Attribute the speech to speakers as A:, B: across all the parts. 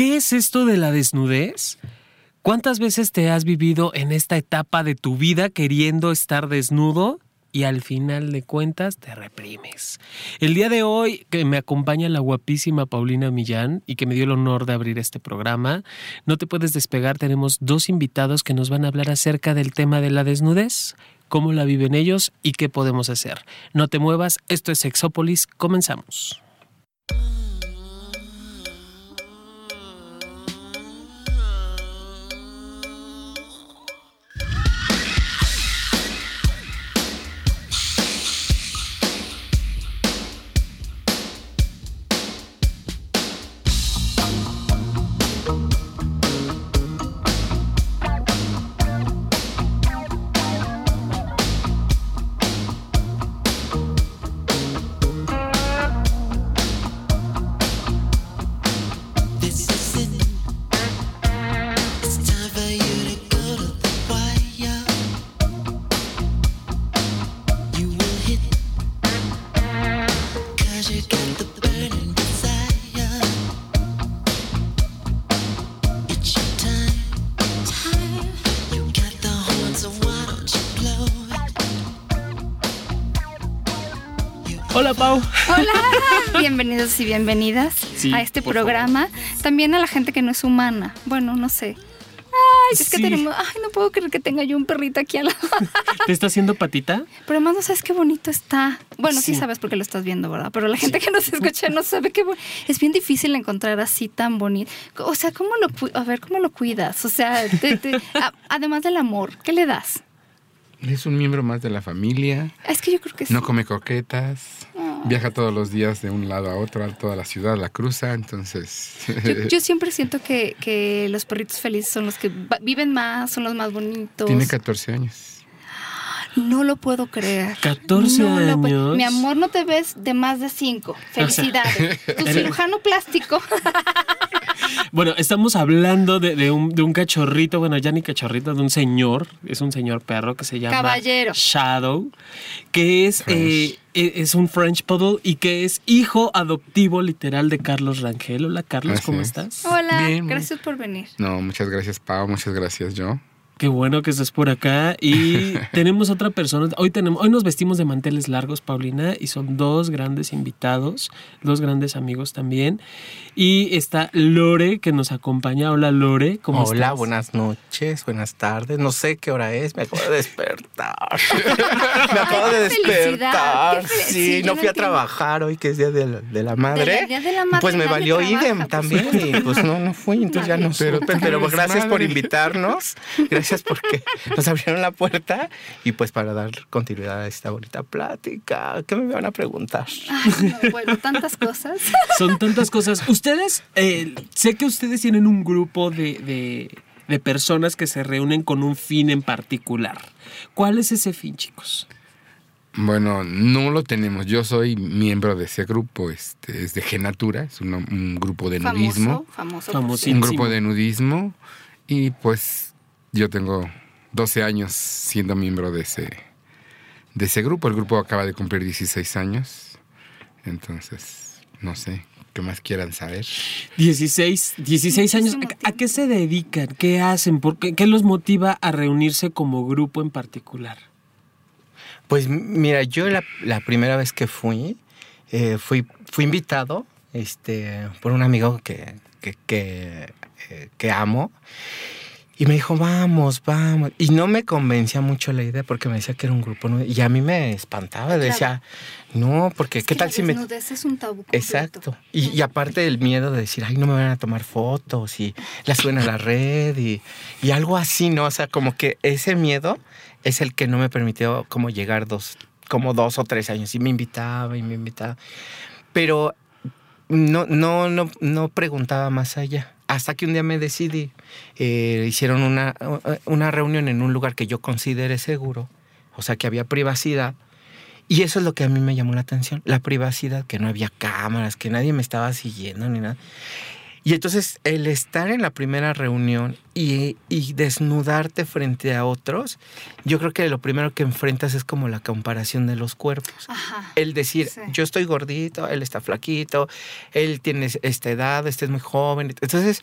A: ¿Qué es esto de la desnudez? ¿Cuántas veces te has vivido en esta etapa de tu vida queriendo estar desnudo y al final de cuentas te reprimes. El día de hoy que me acompaña la guapísima Paulina Millán y que me dio el honor de abrir este programa, no te puedes despegar, tenemos dos invitados que nos van a hablar acerca del tema de la desnudez, cómo la viven ellos y qué podemos hacer. No te muevas, esto es Sexópolis, comenzamos.
B: Bienvenidos y bienvenidas a este programa. También a la gente que no es humana. Bueno, no sé. Ay, es que tenemos. Ay, no puedo creer que tenga yo un perrito aquí al lado.
A: ¿Te está haciendo patita?
B: Pero además no sabes qué bonito está. Bueno, sí, sabes porque lo estás viendo, ¿verdad? Pero la gente que nos escucha no sabe qué bonito. Es bien difícil encontrar así tan bonito. O sea, ¿cómo lo a ver cómo lo cuidas? O sea, además del amor, ¿qué le das?
C: Es un miembro más de la familia.
B: Es que yo creo que sí.
C: No come croquetas. Viaja todos los días de un lado a otro, a toda la ciudad, la cruza, entonces...
B: Yo, siempre siento que, que, los perritos felices son los que viven más, son los más bonitos.
C: Tiene 14 años.
B: No lo puedo creer.
A: 14 años.
B: Mi amor, no te ves de más de 5. Felicidades. tu cirujano plástico.
A: bueno, estamos hablando de, un, cachorrito, bueno, ya ni cachorrito, de un señor, es un señor perro que se llama
B: Caballero.
A: Shadow, que es, eh, e, es un French Poodle y que es hijo adoptivo literal de Carlos Rangel. Hola, Carlos, ¿cómo estás?
B: Hola, gracias por venir.
C: No, muchas gracias, Pau, muchas gracias, yo.
A: Qué bueno que estés por acá. Y tenemos otra persona. Hoy, tenemos, hoy nos vestimos de manteles largos, Paulina, y son dos grandes invitados, dos grandes amigos también. Y está Lore, que nos acompaña. Hola, Lore. ¿Cómo
D: Hola, buenas noches, buenas tardes. No sé qué hora es, me acabo de despertar. me acabo de despertar. Sí, no fui a trabajar hoy, que es Día de la, Madre. Pues me valió idem también. Y pues no, no fui, entonces ya no Pero, pero gracias por invitarnos. Gracias porque nos abrieron la puerta y pues para dar continuidad a esta bonita plática, ¿qué me van a preguntar?
B: bueno, tantas cosas.
A: Son tantas cosas. Ustedes, eh, sé que ustedes tienen un grupo de, de personas que se reúnen con un fin en particular. ¿Cuál es ese fin, chicos?
C: Bueno, no lo tenemos. Yo soy miembro de ese grupo, este, es de Genatura, es un, grupo de nudismo.
B: Famoso, famoso.
C: Un grupo de nudismo. Y pues yo tengo 12 años siendo miembro de ese, de ese grupo. El grupo acaba de cumplir 16 años. Entonces, no sé, ¿qué más quieran saber?
A: 16, 16 años. ¿A qué se dedican? ¿Qué hacen? ¿Por qué, los motiva a reunirse como grupo en particular?
D: Pues mira, yo la, primera vez que fui, eh, fui, fui invitado este, por un amigo que, que, que, eh, que amo. Y me dijo, vamos, vamos. Y no me convencía mucho la idea porque me decía que era un grupo nuevo. Y a mí me espantaba. Decía, no, porque ¿qué tal si me.
B: es un tabú.
D: Exacto. Y, aparte del miedo de decir, ay, no me van a tomar fotos y las suben a la red y, y algo así, ¿no? O sea, como que ese miedo es el que no me permitió como llegar dos, como dos o tres años. Y me invitaba y me invitaba. Pero no, no, no, no preguntaba más allá hasta que un día me decidí, eh, hicieron una, una reunión en un lugar que yo consideré seguro, o sea que había privacidad, y eso es lo que a mí me llamó la atención, la privacidad, que no había cámaras, que nadie me estaba siguiendo ni nada. Y entonces el estar en la primera reunión y, y, desnudarte frente a otros, yo creo que lo primero que enfrentas es como la comparación de los cuerpos.
B: Ajá.
D: El decir,
B: Sí.
D: yo estoy gordito, él está flaquito, él tiene esta edad, este es muy joven. Entonces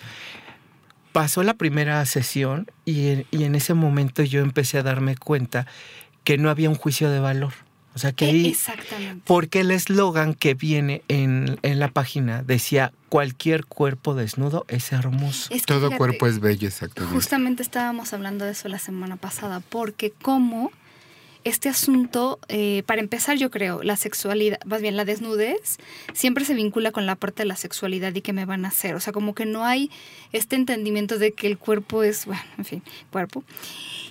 D: pasó la primera sesión y y en ese momento yo empecé a darme cuenta que no había un juicio de valor. O sea, que
B: E-
D: ahí...
B: Exactamente.
D: Porque el eslogan que viene en, en la página decía, cualquier cuerpo desnudo es hermoso.
B: Es que
C: Todo
B: fíjate,
C: cuerpo es bello, exactamente.
B: Justamente estábamos hablando de eso la semana pasada, porque como este asunto, eh, para empezar yo creo, la sexualidad, más bien la desnudez, siempre se vincula con la parte de la sexualidad y qué me van a hacer. O sea, como que no hay este entendimiento de que el cuerpo es, bueno, en fin, cuerpo.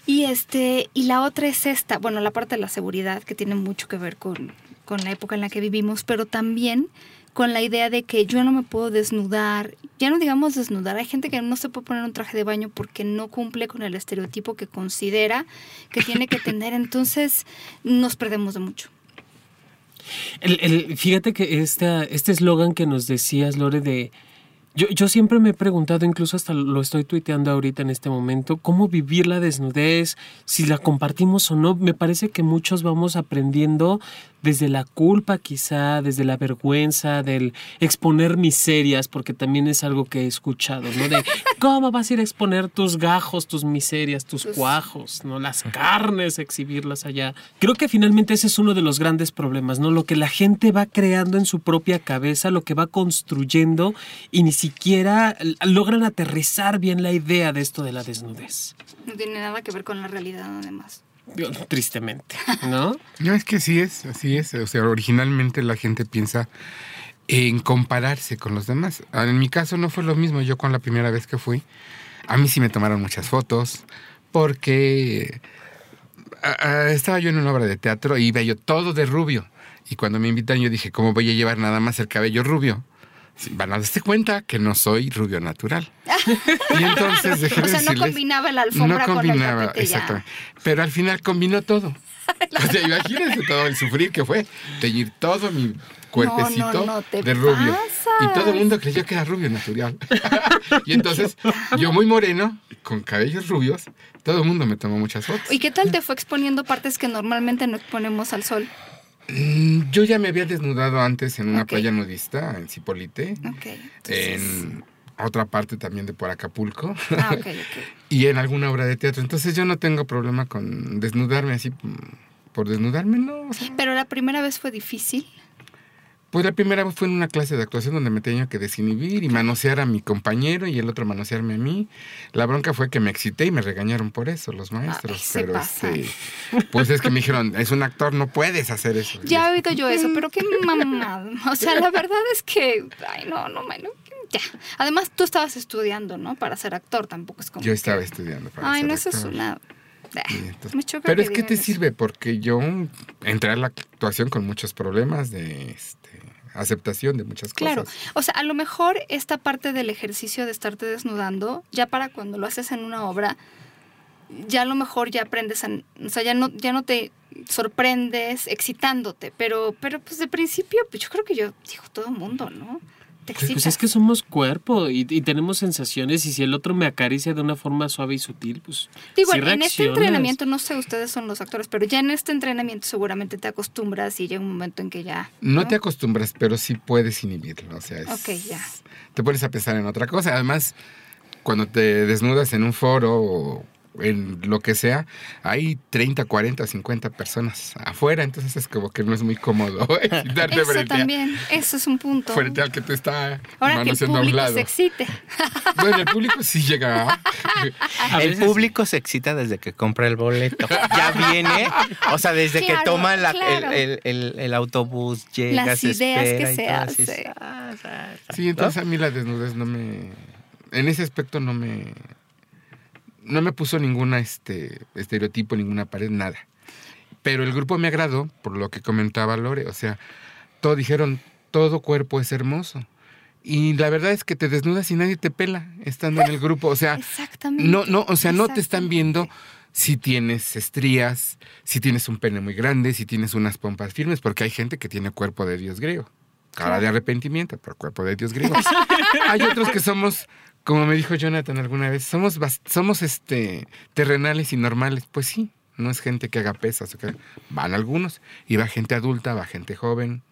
B: Y este, y la otra es esta, bueno, la parte de la seguridad, que tiene mucho que ver con, con la época en la que vivimos, pero también con la idea de que yo no me puedo desnudar, ya no digamos desnudar, hay gente que no se puede poner un traje de baño porque no cumple con el estereotipo que considera que tiene que tener, entonces nos perdemos de mucho.
A: El- fíjate que esta, este eslogan que nos decías, Lore, de... Yo, yo siempre me he preguntado, incluso hasta lo estoy tuiteando ahorita en este momento, cómo vivir la desnudez, si la compartimos o no. Me parece que muchos vamos aprendiendo desde la culpa quizá, desde la vergüenza, del exponer miserias, porque también es algo que he escuchado, ¿no? De cómo vas a ir a exponer tus gajos, tus miserias, tus
B: Tus-
A: cuajos, ¿no? Las carnes, exhibirlas allá. Creo que finalmente ese es uno de los grandes problemas, ¿no? Lo que la gente va creando en su propia cabeza, lo que va construyendo y ni siquiera logran aterrizar bien la idea de esto de la desnudez.
B: No tiene nada que ver con la realidad además.
A: Tristemente, ¿no?
C: No, es que sí es, así es. O sea, originalmente la gente piensa en compararse con los demás. En mi caso no fue lo mismo. Yo con la primera vez que fui, a mí sí me tomaron muchas fotos porque estaba yo en una obra de teatro y iba yo todo de rubio. Y cuando me invitan yo dije, ¿cómo voy a llevar nada más el cabello rubio? Van a darse cuenta que no soy rubio natural. y entonces dejé
B: O sea, no combinaba la alfombra
C: no combinaba,
B: con.
C: Pero al final combinó todo. O sea, imagínense todo el sufrir que fue teñir todo mi cuerpecito
B: No, no, no, te
C: de rubio.
B: pasas.
C: Y todo el mundo creyó que era rubio natural. y entonces, yo muy moreno, con cabellos rubios, todo el mundo me tomó muchas fotos.
B: ¿Y qué tal te fue exponiendo partes que normalmente no exponemos al sol?
C: Mm, Yo ya me había desnudado antes en una playa nudista, en Cipolite,
B: Ok. entonces-
C: en otra parte también de por Acapulco.
B: Ah, ok, ok.
C: y en alguna obra de teatro. Entonces yo no tengo problema con desnudarme así mm, por desnudarme, no. o sea,
B: Pero la primera vez fue difícil.
C: Pues la primera vez fue en una clase de actuación donde me tenía que desinhibir y manosear a mi compañero y el otro manosearme a mí. La bronca fue que me excité y me regañaron por eso los maestros.
B: Ay,
C: pero este, pues es que me dijeron, es un actor, no puedes hacer eso.
B: Ya he oído yo eso, pero qué mamada. O sea, la verdad es que, ay, no, no, bueno, ya. Además, tú estabas estudiando, ¿no? Para ser actor, tampoco es como.
C: Yo
B: que-
C: estaba estudiando para
B: Ay,
C: ser
B: no, eso es
C: actor.
B: una.
C: Entonces- Pero es que te
B: eso.
C: sirve porque yo entré a la actuación con muchos problemas de este, aceptación de muchas
B: Claro,
C: cosas.
B: o sea, a lo mejor esta parte del ejercicio de estarte desnudando, ya para cuando lo haces en una obra, ya a lo mejor ya aprendes a, o sea, ya no, ya no te sorprendes excitándote, pero, pero pues de principio, pues yo creo que yo digo todo el mundo, ¿no? Te
A: Pues,
B: excitas.
A: pues es que somos cuerpo y, y tenemos sensaciones y si el otro me acaricia de una forma suave y sutil, pues
B: Digo,
A: sí
B: en este entrenamiento, no sé, ustedes son los actores, pero ya en este entrenamiento seguramente te acostumbras y llega un momento en que ya.
C: No te acostumbras, pero sí puedes inhibirlo. O sea, es-
B: Ok, ya.
C: te pones a pensar en otra cosa. Además, cuando te desnudas en un foro o en lo que sea, hay 30, 40, 50 personas afuera, entonces es como que no es muy cómodo darte
B: Eso
C: frente, a-
B: también, eso es un punto.
C: frente al que te está
B: Ahora que el
C: manoseando a un
B: público se excite.
C: Bueno, el público sí llega.
A: A
D: el
A: veces-
D: público se excita desde que compra el boleto. Ya viene, o sea, desde que toma la-
B: claro.
D: el, el- el- el autobús, llega,
B: Las
D: se
B: ideas que
D: espera y
B: se
D: todo, así es.
B: hace.
D: Ah, ah, ah,
C: Sí, entonces a mí la desnudez no me. En ese aspecto no me. No me puso ninguna este, estereotipo, ninguna pared, nada. Pero el grupo me agradó por lo que comentaba Lore. O sea, todos dijeron, todo cuerpo es hermoso. Y la verdad es que te desnudas y nadie te pela estando en el grupo. O sea,
B: Exactamente.
C: no, no, o sea, no te están viendo si tienes estrías, si tienes un pene muy grande, si tienes unas pompas firmes, porque hay gente que tiene cuerpo de dios griego. cara de arrepentimiento, pero cuerpo de Dios griego. Hay otros que somos, como me dijo Jonathan alguna vez, somos, somos este, terrenales y normales. Pues sí, no es gente que haga pesas. o Van algunos, y va gente adulta, va gente joven.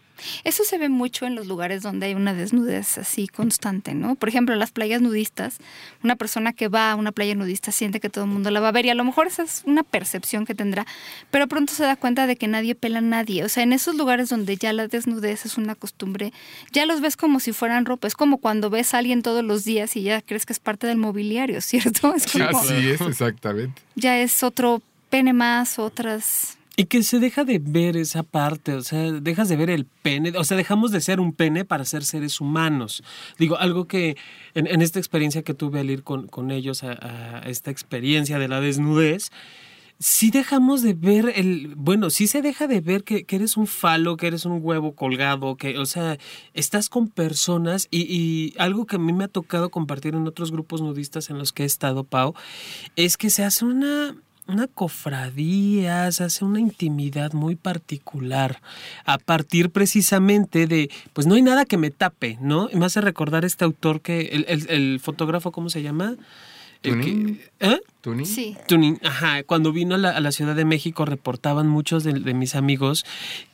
B: Eso se ve mucho en los lugares donde hay una desnudez así constante, ¿no? Por ejemplo, en las playas nudistas, una persona que va a una playa nudista siente que todo el mundo la va a ver y a lo mejor esa es una percepción que tendrá, pero pronto se da cuenta de que nadie pela a nadie. O sea, en esos lugares donde ya la desnudez es una costumbre, ya los ves como si fueran ropa. Es como cuando ves a alguien todos los días y ya crees que es parte del mobiliario, ¿cierto? Es como,
C: Así es, exactamente.
B: ya es otro pene más, otras...
A: Y que se deja de ver esa parte, o sea, dejas de ver el pene, o sea, dejamos de ser un pene para ser seres humanos. Digo, algo que en, en esta experiencia que tuve al ir con, con ellos a, esta experiencia de la desnudez, sí dejamos de ver el, bueno, sí se deja de ver que, que eres un falo, que eres un huevo colgado, que, o sea, estás con personas y, y algo que a mí me ha tocado compartir en otros grupos nudistas en los que he estado, Pau, es que se hace una, una cofradía, se hace una intimidad muy particular a partir precisamente de, pues no hay nada que me tape, ¿no? Y me hace recordar este autor que, el, el- el fotógrafo, ¿cómo se llama?
C: Tuning.
A: ¿Eh?
C: ¿Tuning?
B: Sí.
A: Tuning, ajá, cuando vino a la, a la Ciudad de México reportaban muchos de, de mis amigos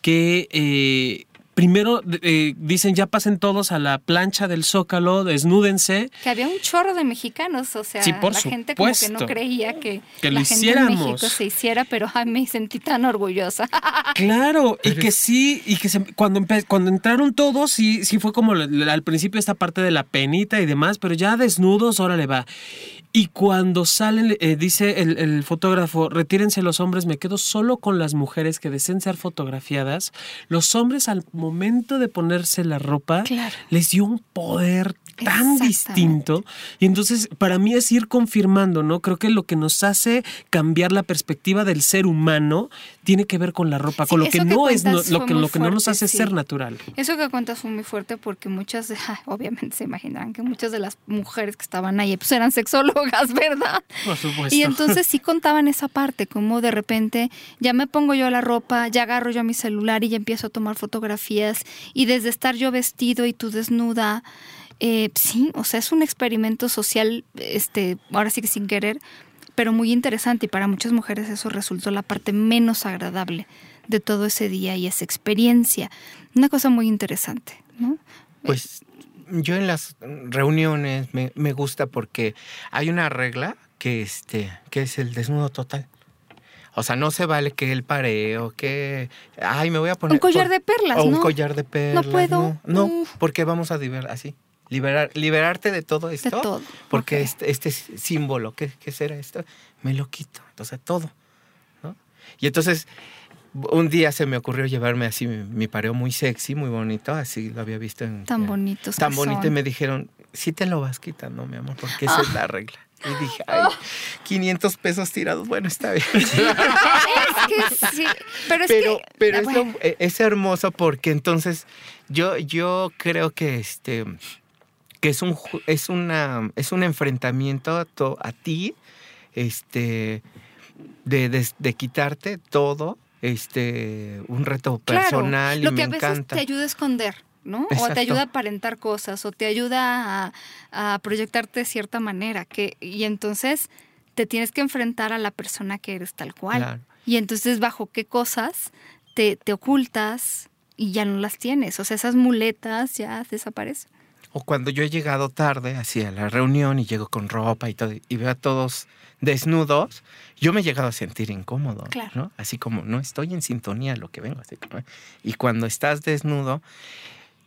A: que eh, primero eh, dicen ya pasen todos a la plancha del Zócalo, desnúdense,
B: Que había un chorro de mexicanos, o sea,
A: Sí, por
B: la gente como que no creía que,
A: Que
B: la
A: lo
B: gente en México
A: hiciéramos.
B: se hiciera, pero ay, me sentí tan orgullosa.
A: Claro, y que sí, y que se- cuando, cuando entraron todos, sí, sí fue como al principio esta parte de la penita y demás, pero ya desnudos, órale va. Y cuando salen, eh, dice el, el fotógrafo, retírense los hombres, me quedo solo con las mujeres que deseen ser fotografiadas. Los hombres al momento de ponerse la ropa,
B: Claro.
A: les dio un poder tan distinto. Y entonces, para mí es ir confirmando, ¿no? Creo que lo que nos hace cambiar la perspectiva del ser humano tiene que ver con la ropa,
B: Sí,
A: con lo que no es no- lo que,
B: muy
A: lo que no nos hace
B: sí.
A: ser natural.
B: Eso que cuentas fue muy fuerte porque muchas, obviamente se imaginarán que muchas de las mujeres que estaban ahí pues eran sexólogas, ¿verdad?
A: Por supuesto.
B: Y entonces sí contaban esa parte, como de repente ya me pongo yo la ropa, ya agarro yo mi celular y ya empiezo a tomar fotografías y desde estar yo vestido y tú desnuda, eh, sí, o sea, es un experimento social, este, ahora sí que sin querer, pero muy interesante y para muchas mujeres eso resultó la parte menos agradable de todo ese día y esa experiencia. Una cosa muy interesante, ¿no?
D: Pues yo en las reuniones me, me gusta porque hay una regla que, este, que es el desnudo total. O sea, no se vale que el pareo, que... Ay, me voy a poner...
B: Un collar
D: por-
B: de perlas,
D: O un
B: ¿no?
D: collar de perlas.
B: puedo.
D: No, no,
B: Uf.
D: porque vamos a liberar así. Liberar, liberarte de todo esto.
B: todo,
D: Porque este, este símbolo, ¿qué, ¿qué será esto? Me lo quito. Entonces, todo. ¿no? Y entonces, un día se me ocurrió llevarme así mi, mi pareo muy sexy, muy bonito. Así lo había visto en...
B: Tan bonitos.
D: Tan bonito. Y me dijeron, sí te lo vas quitando, mi amor, porque esa es la regla. Y dije, ay, 500 pesos tirados, bueno, está bien.
B: Es que sí, pero es
D: pero
B: que...
D: pero
B: ah,
D: es,
B: bueno.
D: lo- eh, es hermoso porque entonces yo, yo creo que este que es un es una es un enfrentamiento a, to- a ti este de, de- de quitarte todo este un reto
B: Claro,
D: personal
B: lo
D: y
B: que
D: me
B: a veces
D: encanta
B: te ayuda a esconder, ¿no? O te ayuda a aparentar cosas, o te ayuda a, a proyectarte de cierta manera, que, y entonces te tienes que enfrentar a la persona que eres tal cual.
D: Claro.
B: Y entonces bajo qué cosas te, te ocultas y ya no las tienes. O sea, esas muletas ya desaparecen.
D: O cuando yo he llegado tarde así a la reunión y llego con ropa y todo y veo a todos desnudos, yo me he llegado a sentir incómodo,
B: Claro.
D: ¿no? Así como no estoy en sintonía a lo que vengo. Así como, y cuando estás desnudo,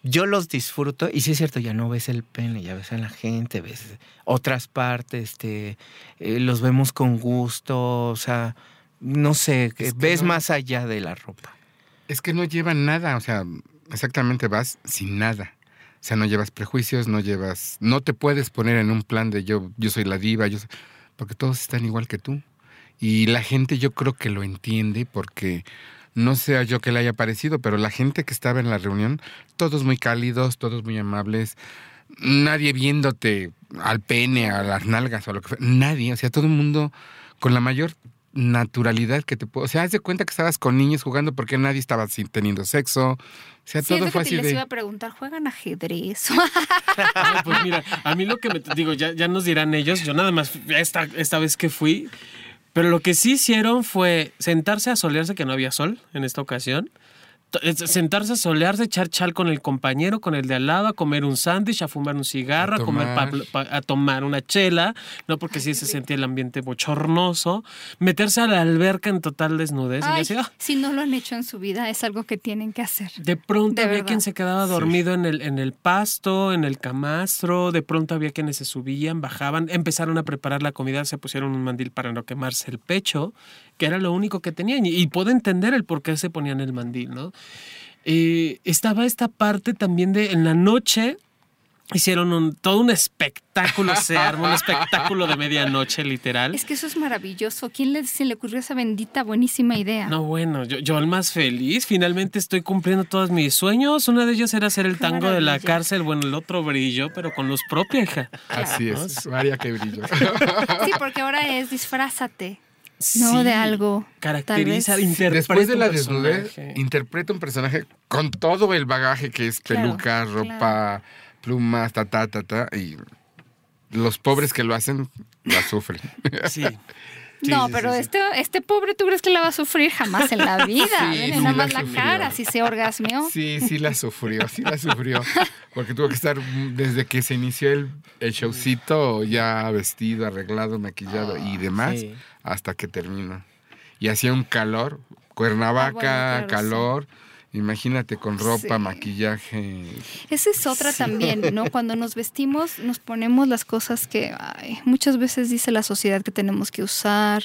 D: yo los disfruto y sí es cierto, ya no ves el pene, ya ves a la gente, ves otras partes, este, eh, los vemos con gusto, o sea, no sé, que
C: Es que
D: ves
C: no-
D: más allá de la ropa.
C: Es que no llevan nada, o sea, exactamente vas sin nada. O sea, no llevas prejuicios, no llevas, no te puedes poner en un plan de yo, yo soy la diva, yo soy- porque todos están igual que tú. Y la gente yo creo que lo entiende porque no sea yo que le haya parecido, pero la gente que estaba en la reunión, todos muy cálidos, todos muy amables, nadie viéndote al pene, a las nalgas o a lo que fuera, nadie, o sea, todo el mundo con la mayor naturalidad que te puedo. O sea, haz de cuenta que estabas con niños jugando porque nadie estaba sin, teniendo sexo. O sea,
B: Sí, es
C: todo
B: lo
C: fue
B: que
C: así
B: te les
C: de.
B: iba a preguntar, ¿juegan ajedrez?
A: Ay, pues mira, a mí lo que me digo, ya, ya nos dirán ellos, yo nada más esta, esta vez que fui, pero lo que sí hicieron fue sentarse a solearse, que no había sol en esta ocasión. Sentarse a solearse, echar chal con el compañero, con el de al lado, a comer un sándwich, a fumar un cigarro,
C: A
A: a, comer pa-
C: tomar.
A: pa- a tomar una chela, no porque sí se sentía el ambiente bochornoso, meterse a la alberca en total desnudez. y así, "Ah".
B: si no lo han hecho en su vida, es algo que tienen que hacer.
A: De pronto
B: De
A: había
B: verdad.
A: quien se quedaba dormido en, el, en el pasto, en el camastro, de pronto había quienes se subían, bajaban, empezaron a preparar la comida, se pusieron un mandil para no quemarse el pecho, que era lo único que tenían. Y, y puedo entender el por qué se ponían el mandil, ¿no? Eh, estaba esta parte también de en la noche. Hicieron un, todo un espectáculo, se armó un espectáculo de medianoche, literal.
B: Es que eso es maravilloso. ¿Quién le, se le ocurrió esa bendita, buenísima idea?
A: No, bueno, yo, yo el más feliz. Finalmente estoy cumpliendo todos mis sueños. Uno de ellos era hacer el
B: Qué
A: tango de la cárcel. Bueno, el otro brilló, pero con luz propia, hija.
C: Así es. María que brillo.
B: Sí, porque ahora es disfrázate. No,
A: Sí,
B: de algo,
A: Caracteriza,
B: tal vez.
A: interpreta
C: Después de la desnudez, interpreta un personaje con todo el bagaje que es
B: Claro,
C: peluca, ropa, plumas, ta, ta, ta, ta. Y los pobres que lo hacen la sufren.
A: Sí. Sí,
B: no,
A: sí,
B: pero
A: sí, sí.
B: este, este pobre, ¿tú crees que la va a sufrir jamás en la vida?
C: Sí
B: nada
C: la
B: más la cara, si se orgasmeó.
C: Sí, sí la sufrió, sí la sufrió. Porque tuvo que estar desde que se inició el, el showcito ya vestido, arreglado, maquillado y demás,
D: sí.
C: hasta que terminó. Y hacía un calor, Cuernavaca,
B: Ah, bueno, claro,
C: calor. Imagínate con ropa,
B: Sí.
C: maquillaje.
B: Esa es otra también, ¿no? Cuando nos vestimos, nos ponemos las cosas que ay, muchas veces dice la sociedad que tenemos que usar.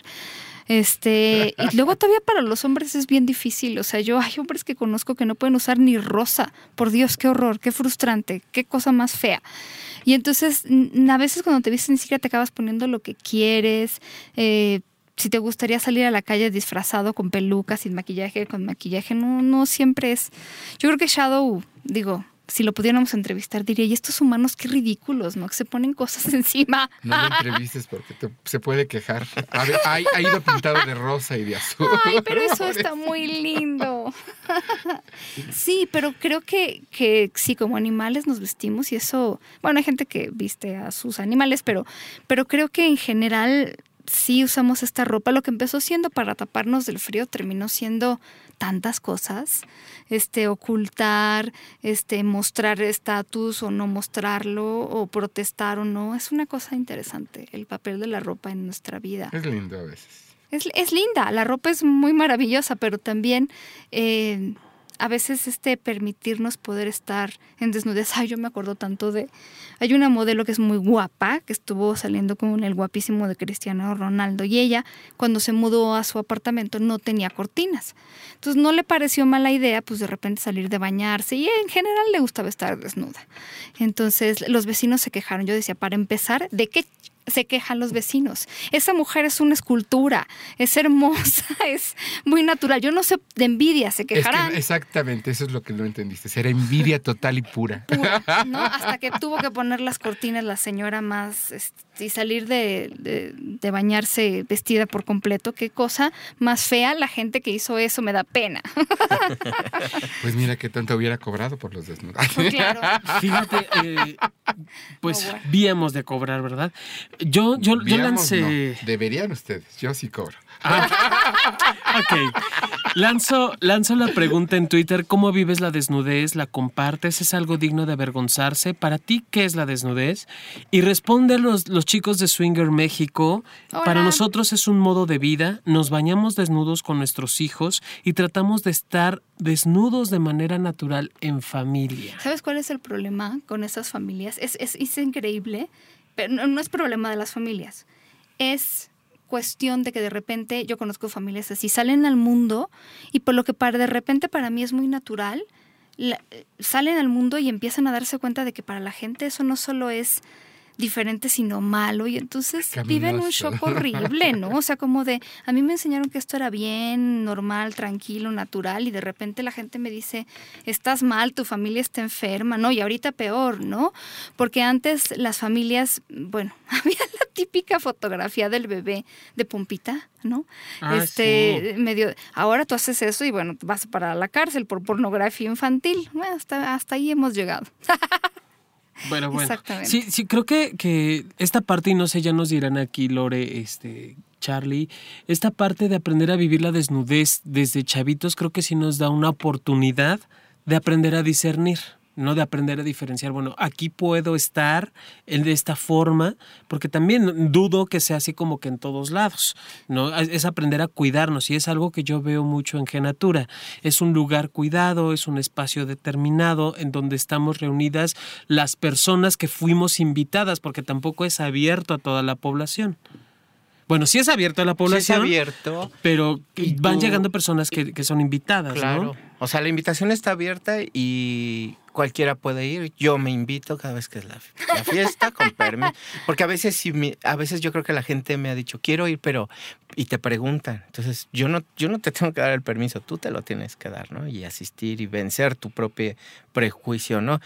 B: Este, y luego todavía para los hombres es bien difícil. O sea, yo hay hombres que conozco que no pueden usar ni rosa. Por Dios, qué horror, qué frustrante, qué cosa más fea. Y entonces, a veces cuando te vistes ni siquiera te acabas poniendo lo que quieres. eh, si te gustaría salir a la calle disfrazado con pelucas, sin maquillaje, con maquillaje, no, no siempre es. Yo creo que Shadow, digo, si lo pudiéramos entrevistar, diría, y estos humanos qué ridículos, ¿no? Que se ponen cosas encima.
C: No lo entrevistes porque te- se puede quejar. Ha, ha- ha ido pintado de rosa y de azul.
B: Ay, pero eso está muy lindo. Sí, pero creo que, que sí, como animales nos vestimos y eso, bueno, hay gente que viste a sus animales, pero, pero creo que en general sí usamos esta ropa. Lo que empezó siendo para taparnos del frío terminó siendo tantas cosas. Este, ocultar, este, mostrar estatus o no mostrarlo, o protestar o no. Es una cosa interesante, el papel de la ropa en nuestra vida.
C: Es lindo a veces.
B: Es, es linda, la ropa es muy maravillosa, pero también eh, a veces este permitirnos poder estar en desnudez. Ay, yo me acuerdo tanto de. Hay una modelo que es muy guapa, que estuvo saliendo con el guapísimo de Cristiano Ronaldo, y ella, cuando se mudó a su apartamento, no tenía cortinas. Entonces no le pareció mala idea, pues de repente salir de bañarse, y en general le gustaba estar desnuda. Entonces los vecinos se quejaron. Yo decía, para empezar, ¿de qué se quejan los vecinos. Esa mujer es una escultura, es hermosa, es muy natural. Yo no sé, de envidia se
C: Es que
B: quejarán.
C: exactamente, eso es lo que no entendiste. Será envidia total y pura.
B: pura, ¿no? Hasta que tuvo que poner las cortinas la señora más este, y salir de, de- de bañarse vestida por completo. Qué cosa más fea la gente que hizo eso, me da pena.
C: Pues mira qué tanto hubiera cobrado por los desnudos.
B: claro.
A: Fíjate, eh, pues
B: No, bueno.
A: víamos de cobrar, ¿verdad? Yo, yo, yo lancé.
C: no. Deberían ustedes, yo sí cobro.
A: Ok. Lanzo, lanzo la pregunta en Twitter: ¿Cómo vives la desnudez? ¿La compartes? ¿Es algo digno de avergonzarse? ¿Para ti qué es la desnudez? Y responde los, los chicos de Swinger México:
B: Hola.
A: Para nosotros es un modo de vida. Nos bañamos desnudos con nuestros hijos y tratamos de estar desnudos de manera natural en familia.
B: ¿Sabes cuál es el problema con esas familias? Es, es, es increíble, pero no, es problema de las familias. Es cuestión de que de repente yo conozco familias así, salen al mundo y por lo que para, de repente para mí es muy natural, la- salen al mundo y empiezan a darse cuenta de que para la gente eso no solo es diferente sino malo y entonces viven un shock horrible, ¿no? O sea, como de, a mí me enseñaron que esto era bien, normal, tranquilo, natural y de repente la gente me dice, estás mal, tu familia está enferma, ¿no? Y ahorita peor, ¿no? Porque antes las familias, bueno, había la típica fotografía del bebé de pompita, ¿no?
A: Ah,
B: este, medio, ahora tú haces eso y bueno, vas para la cárcel por pornografía infantil. Bueno, hasta, hasta ahí hemos llegado.
A: Bueno, bueno.
B: Exactamente.
A: Sí, sí, creo que, que esta parte, y no sé, ya nos dirán aquí, Lore, este, Charlie, esta parte de aprender a vivir la desnudez desde chavitos, creo que sí nos da una oportunidad de aprender a discernir. ¿No? De aprender a diferenciar, bueno, aquí puedo estar de esta forma, porque también dudo que sea así como que en todos lados, ¿no? Es aprender a cuidarnos y es algo que yo veo mucho en Genatura. Es un lugar cuidado, es un espacio determinado en donde estamos reunidas las personas que fuimos invitadas, porque tampoco es abierto a toda la población. Bueno, sí es abierto a la
D: Sí es
A: población,
D: abierto.
A: pero van llegando personas que, que son invitadas,
D: Claro.
A: ¿no?
D: O sea, la invitación está abierta y cualquiera puede ir. Yo me invito cada vez que es la, la fiesta, con permiso. Porque a veces, sí me- a veces yo creo que la gente me ha dicho, quiero ir, pero... Y te preguntan. Entonces, yo no, yo no te tengo que dar el permiso, tú te lo tienes que dar, ¿no? Y asistir y vencer tu propio prejuicio, ¿no?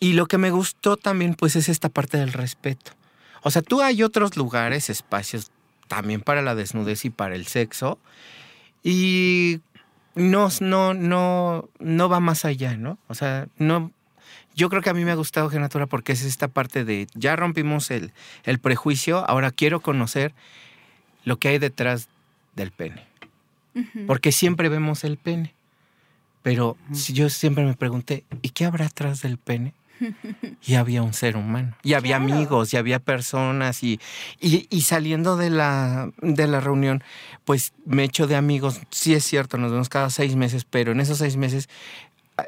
D: Y lo que me gustó también, pues, es esta parte del respeto. O sea, tú hay otros lugares, espacios también para la desnudez y para el sexo. Y no, no, no, no va más allá, ¿no? O sea, no. Yo creo que a mí me ha gustado Genatura porque es esta parte de ya rompimos el, el prejuicio, ahora quiero conocer lo que hay detrás del pene. Porque siempre vemos el pene. Pero si yo siempre me pregunté, ¿y qué habrá atrás del pene? Y había un ser humano. Y había
B: Claro.
D: amigos, y había personas. Y, y, y saliendo de la, de la reunión, pues me echo de amigos. Sí es cierto, nos vemos cada seis meses, pero en esos seis meses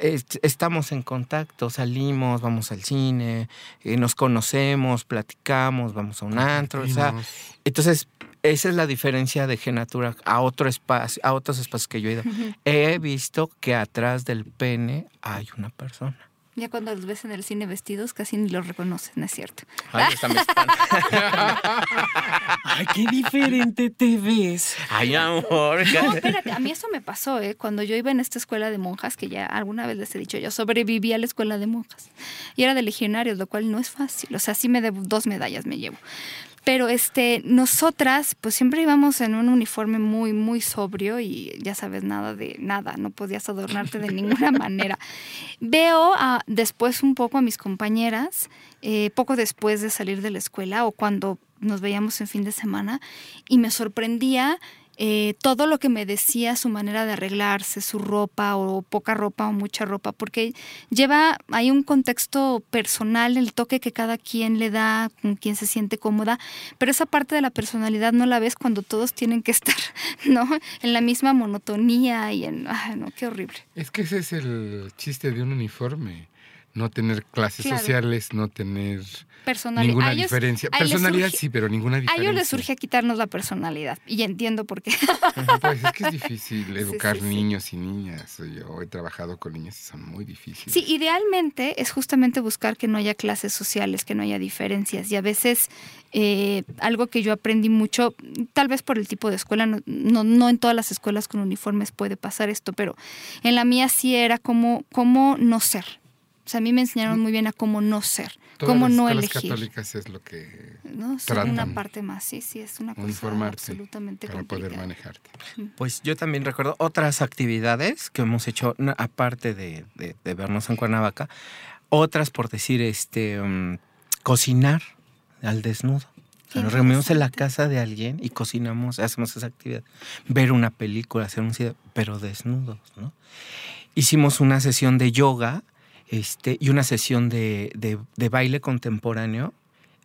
D: est- estamos en contacto, salimos, vamos al cine, eh, nos conocemos, platicamos, vamos a un antro. O sea,
C: Compartimos.
D: entonces, esa es la diferencia de Genatura a otro espacio, a otros espacios que yo he ido. He visto que atrás del pene hay una persona.
B: Ya cuando los ves en el cine vestidos casi ni los reconocen, es cierto.
D: Ay.
A: Ay, qué diferente te ves.
D: Ay, amor.
B: No, espérate, a mí eso me pasó, ¿eh? Cuando yo iba en esta escuela de monjas, que ya alguna vez les he dicho, yo sobreviví a la escuela de monjas. Y era de legionarios, lo cual no es fácil. O sea, sí me debo, dos medallas me llevo. Pero este, nosotras, pues siempre íbamos en un uniforme muy, muy sobrio y ya sabes, nada de nada, no podías adornarte de ninguna manera. Veo a- después un poco a mis compañeras, eh, poco después de salir de la escuela o cuando nos veíamos en fin de semana, y me sorprendía eh, todo lo que me decía su manera de arreglarse, su ropa o poca ropa o mucha ropa, porque lleva hay un contexto personal, el toque que cada quien le da, con quien se siente cómoda, pero esa parte de la personalidad no la ves cuando todos tienen que estar, ¿no? En la misma monotonía y en, ay, no, qué horrible.
C: Es que ese es el chiste de un uniforme. No tener clases
B: Claro.
C: sociales, no tener
B: Personalidad.
C: ninguna
B: A ellos-
C: diferencia.
B: a
C: Personalidad
B: surge-
C: sí, pero ninguna
B: A
C: diferencia.
B: ellos les surge a quitarnos la personalidad y entiendo por qué.
C: Pues es que es difícil educar
B: sí, sí.
C: niños y niñas. Yo he trabajado con niños y son muy difíciles.
B: Sí, idealmente es justamente buscar que no haya clases sociales, que no haya diferencias. Y a veces eh, algo que yo aprendí mucho, tal vez por el tipo de escuela, no, no, no en todas las escuelas con uniformes puede pasar esto, pero en la mía sí era como, cómo no ser. O sea, a mí me enseñaron muy bien a cómo no ser,
C: Todas
B: cómo
C: las
B: no elegir.
C: católicas es lo que
B: ¿no? Ser una
C: tratan.
B: parte más, sí, sí, es una cosa absolutamente
C: para poder manejarte.
D: Pues yo también recuerdo otras actividades que hemos hecho, aparte de, de- de vernos en Cuernavaca, otras por decir, este, mm, cocinar al desnudo. O sea,
B: Qué
D: nos reunimos en la casa de alguien y cocinamos, hacemos esa actividad. Ver una película, hacer un cine, pero desnudos, ¿no? Hicimos una sesión de yoga este, y una sesión de, de- de baile contemporáneo,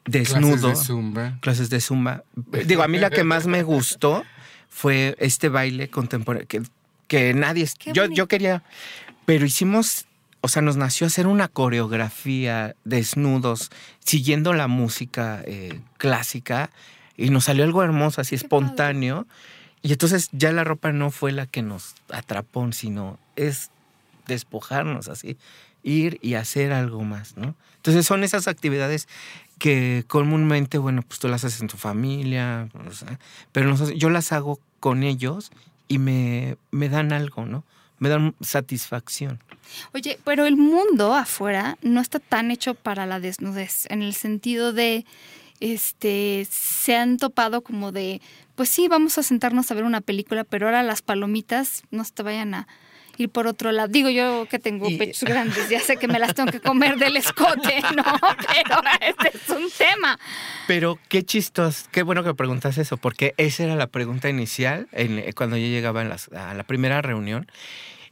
D: desnudo
C: Clases de zumba.
D: clases de zumba. Digo, a mí la que más me gustó fue este baile contemporáneo que, que nadie
B: Qué
D: yo,
B: bonito.
D: yo quería, pero hicimos, o sea, nos nació hacer una coreografía desnudos, siguiendo la música eh, clásica y nos salió algo hermoso, así
B: Qué
D: espontáneo. Y entonces ya la ropa no fue la que nos atrapó, sino es despojarnos así, ir y hacer algo más, ¿no? Entonces son esas actividades que comúnmente, bueno, pues tú las haces en tu familia, o sea, pero nosotros- yo las hago con ellos y me, me dan algo, ¿no? Me dan satisfacción.
B: Oye, pero el mundo afuera no está tan hecho para la desnudez, en el sentido de este, se han topado como de, pues sí, vamos a sentarnos a ver una película, pero ahora las palomitas no se te vayan a ir por otro lado. Digo yo que tengo
D: Y-
B: pechos grandes, ya sé que me las tengo que comer del escote, ¿no? Pero este es un tema.
D: Pero qué chistoso, qué bueno que preguntas eso, porque esa era la pregunta inicial en- eh, cuando yo llegaba las- a la primera reunión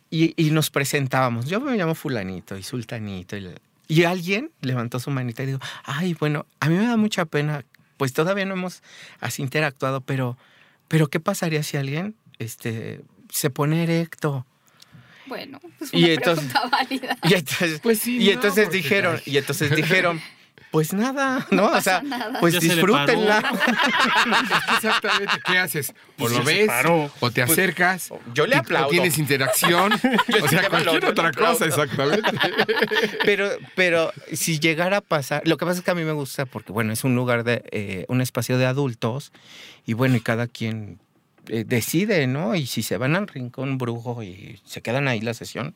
D: y, y nos presentábamos. Yo me llamo fulanito y sultanito y, y alguien levantó su manita y dijo, ay, bueno, a mí me da mucha pena, pues todavía no hemos así interactuado, pero, pero ¿qué pasaría si alguien este, se pone erecto?
B: Bueno, es
D: Y
B: una
D: entonces-
B: pregunta válida.
D: Y entonces,
C: Pues sí,
D: y
C: no,
D: entonces dijeron, y entonces dijeron, pues nada, ¿no? o sea,
B: nada.
D: pues
A: Ya se
D: disfrútenla.
C: Exactamente, ¿qué haces? O
A: Y
C: lo ves, o te acercas.
D: yo le
C: y-
D: aplaudo.
C: O tienes interacción. o sea,
D: lo-
C: cualquier otra cosa, exactamente.
D: Pero, pero si llegara a pasar, lo que pasa es que a mí me gusta porque, bueno, es un lugar de, eh, un espacio de adultos y bueno, y cada quien eh, decide, ¿no? Y si se van al rincón brujo y se quedan ahí la sesión,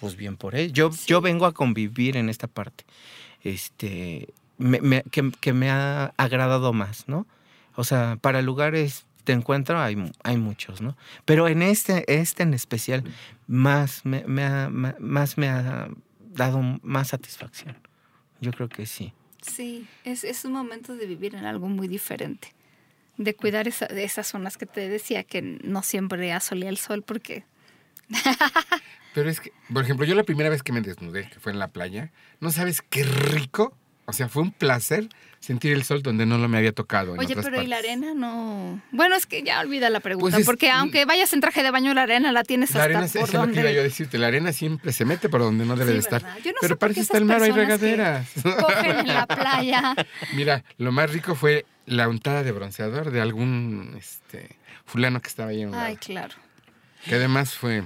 D: pues bien por ello. Yo, yo vengo a convivir en esta parte, este, me- me- que, que me ha agradado más, ¿no? O sea, para lugares de encuentro hay, hay muchos, ¿no? Pero en este, este en especial, más me, me ha, más me ha dado más satisfacción. Yo creo que sí.
B: Sí, es, es un momento de vivir en algo muy diferente. De cuidar esa- de esas zonas que te decía que no siempre asolía el sol porque
C: Pero es que, por ejemplo, yo la primera vez que me desnudé, que fue en la playa, ¿no sabes qué rico? O sea, fue un placer sentir el sol donde no lo me había tocado.
B: Oye, pero ¿y la arena no? Bueno, es que ya olvida la pregunta,
C: Pues es-
B: porque aunque vayas en traje de baño, la arena la tienes
C: La
B: hasta
C: arena,
B: por
C: es lo que
B: donde...
C: iba yo a decirte, la arena siempre se mete por donde no debe
B: Sí,
C: de estar.
B: Yo no
C: Pero
B: sé
C: para eso está el mar, hay regaderas.
B: Cogen en la playa.
C: Mira, lo más rico fue la untada de bronceador de algún este, fulano que estaba ahí a un lado.
B: Ay, claro.
C: Que además fue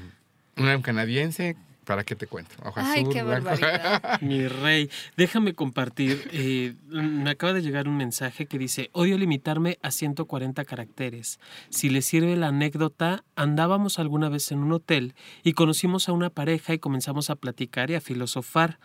C: un canadiense, ¿para qué te cuento? Ojo
B: Ay,
C: azul,
B: qué
C: blanco.
B: barbaridad.
A: Mi rey, déjame compartir. eh, me acaba de llegar un mensaje que dice, odio limitarme a 140 caracteres. Si le sirve la anécdota, andábamos alguna vez en un hotel y conocimos a una pareja y comenzamos a platicar y a filosofar.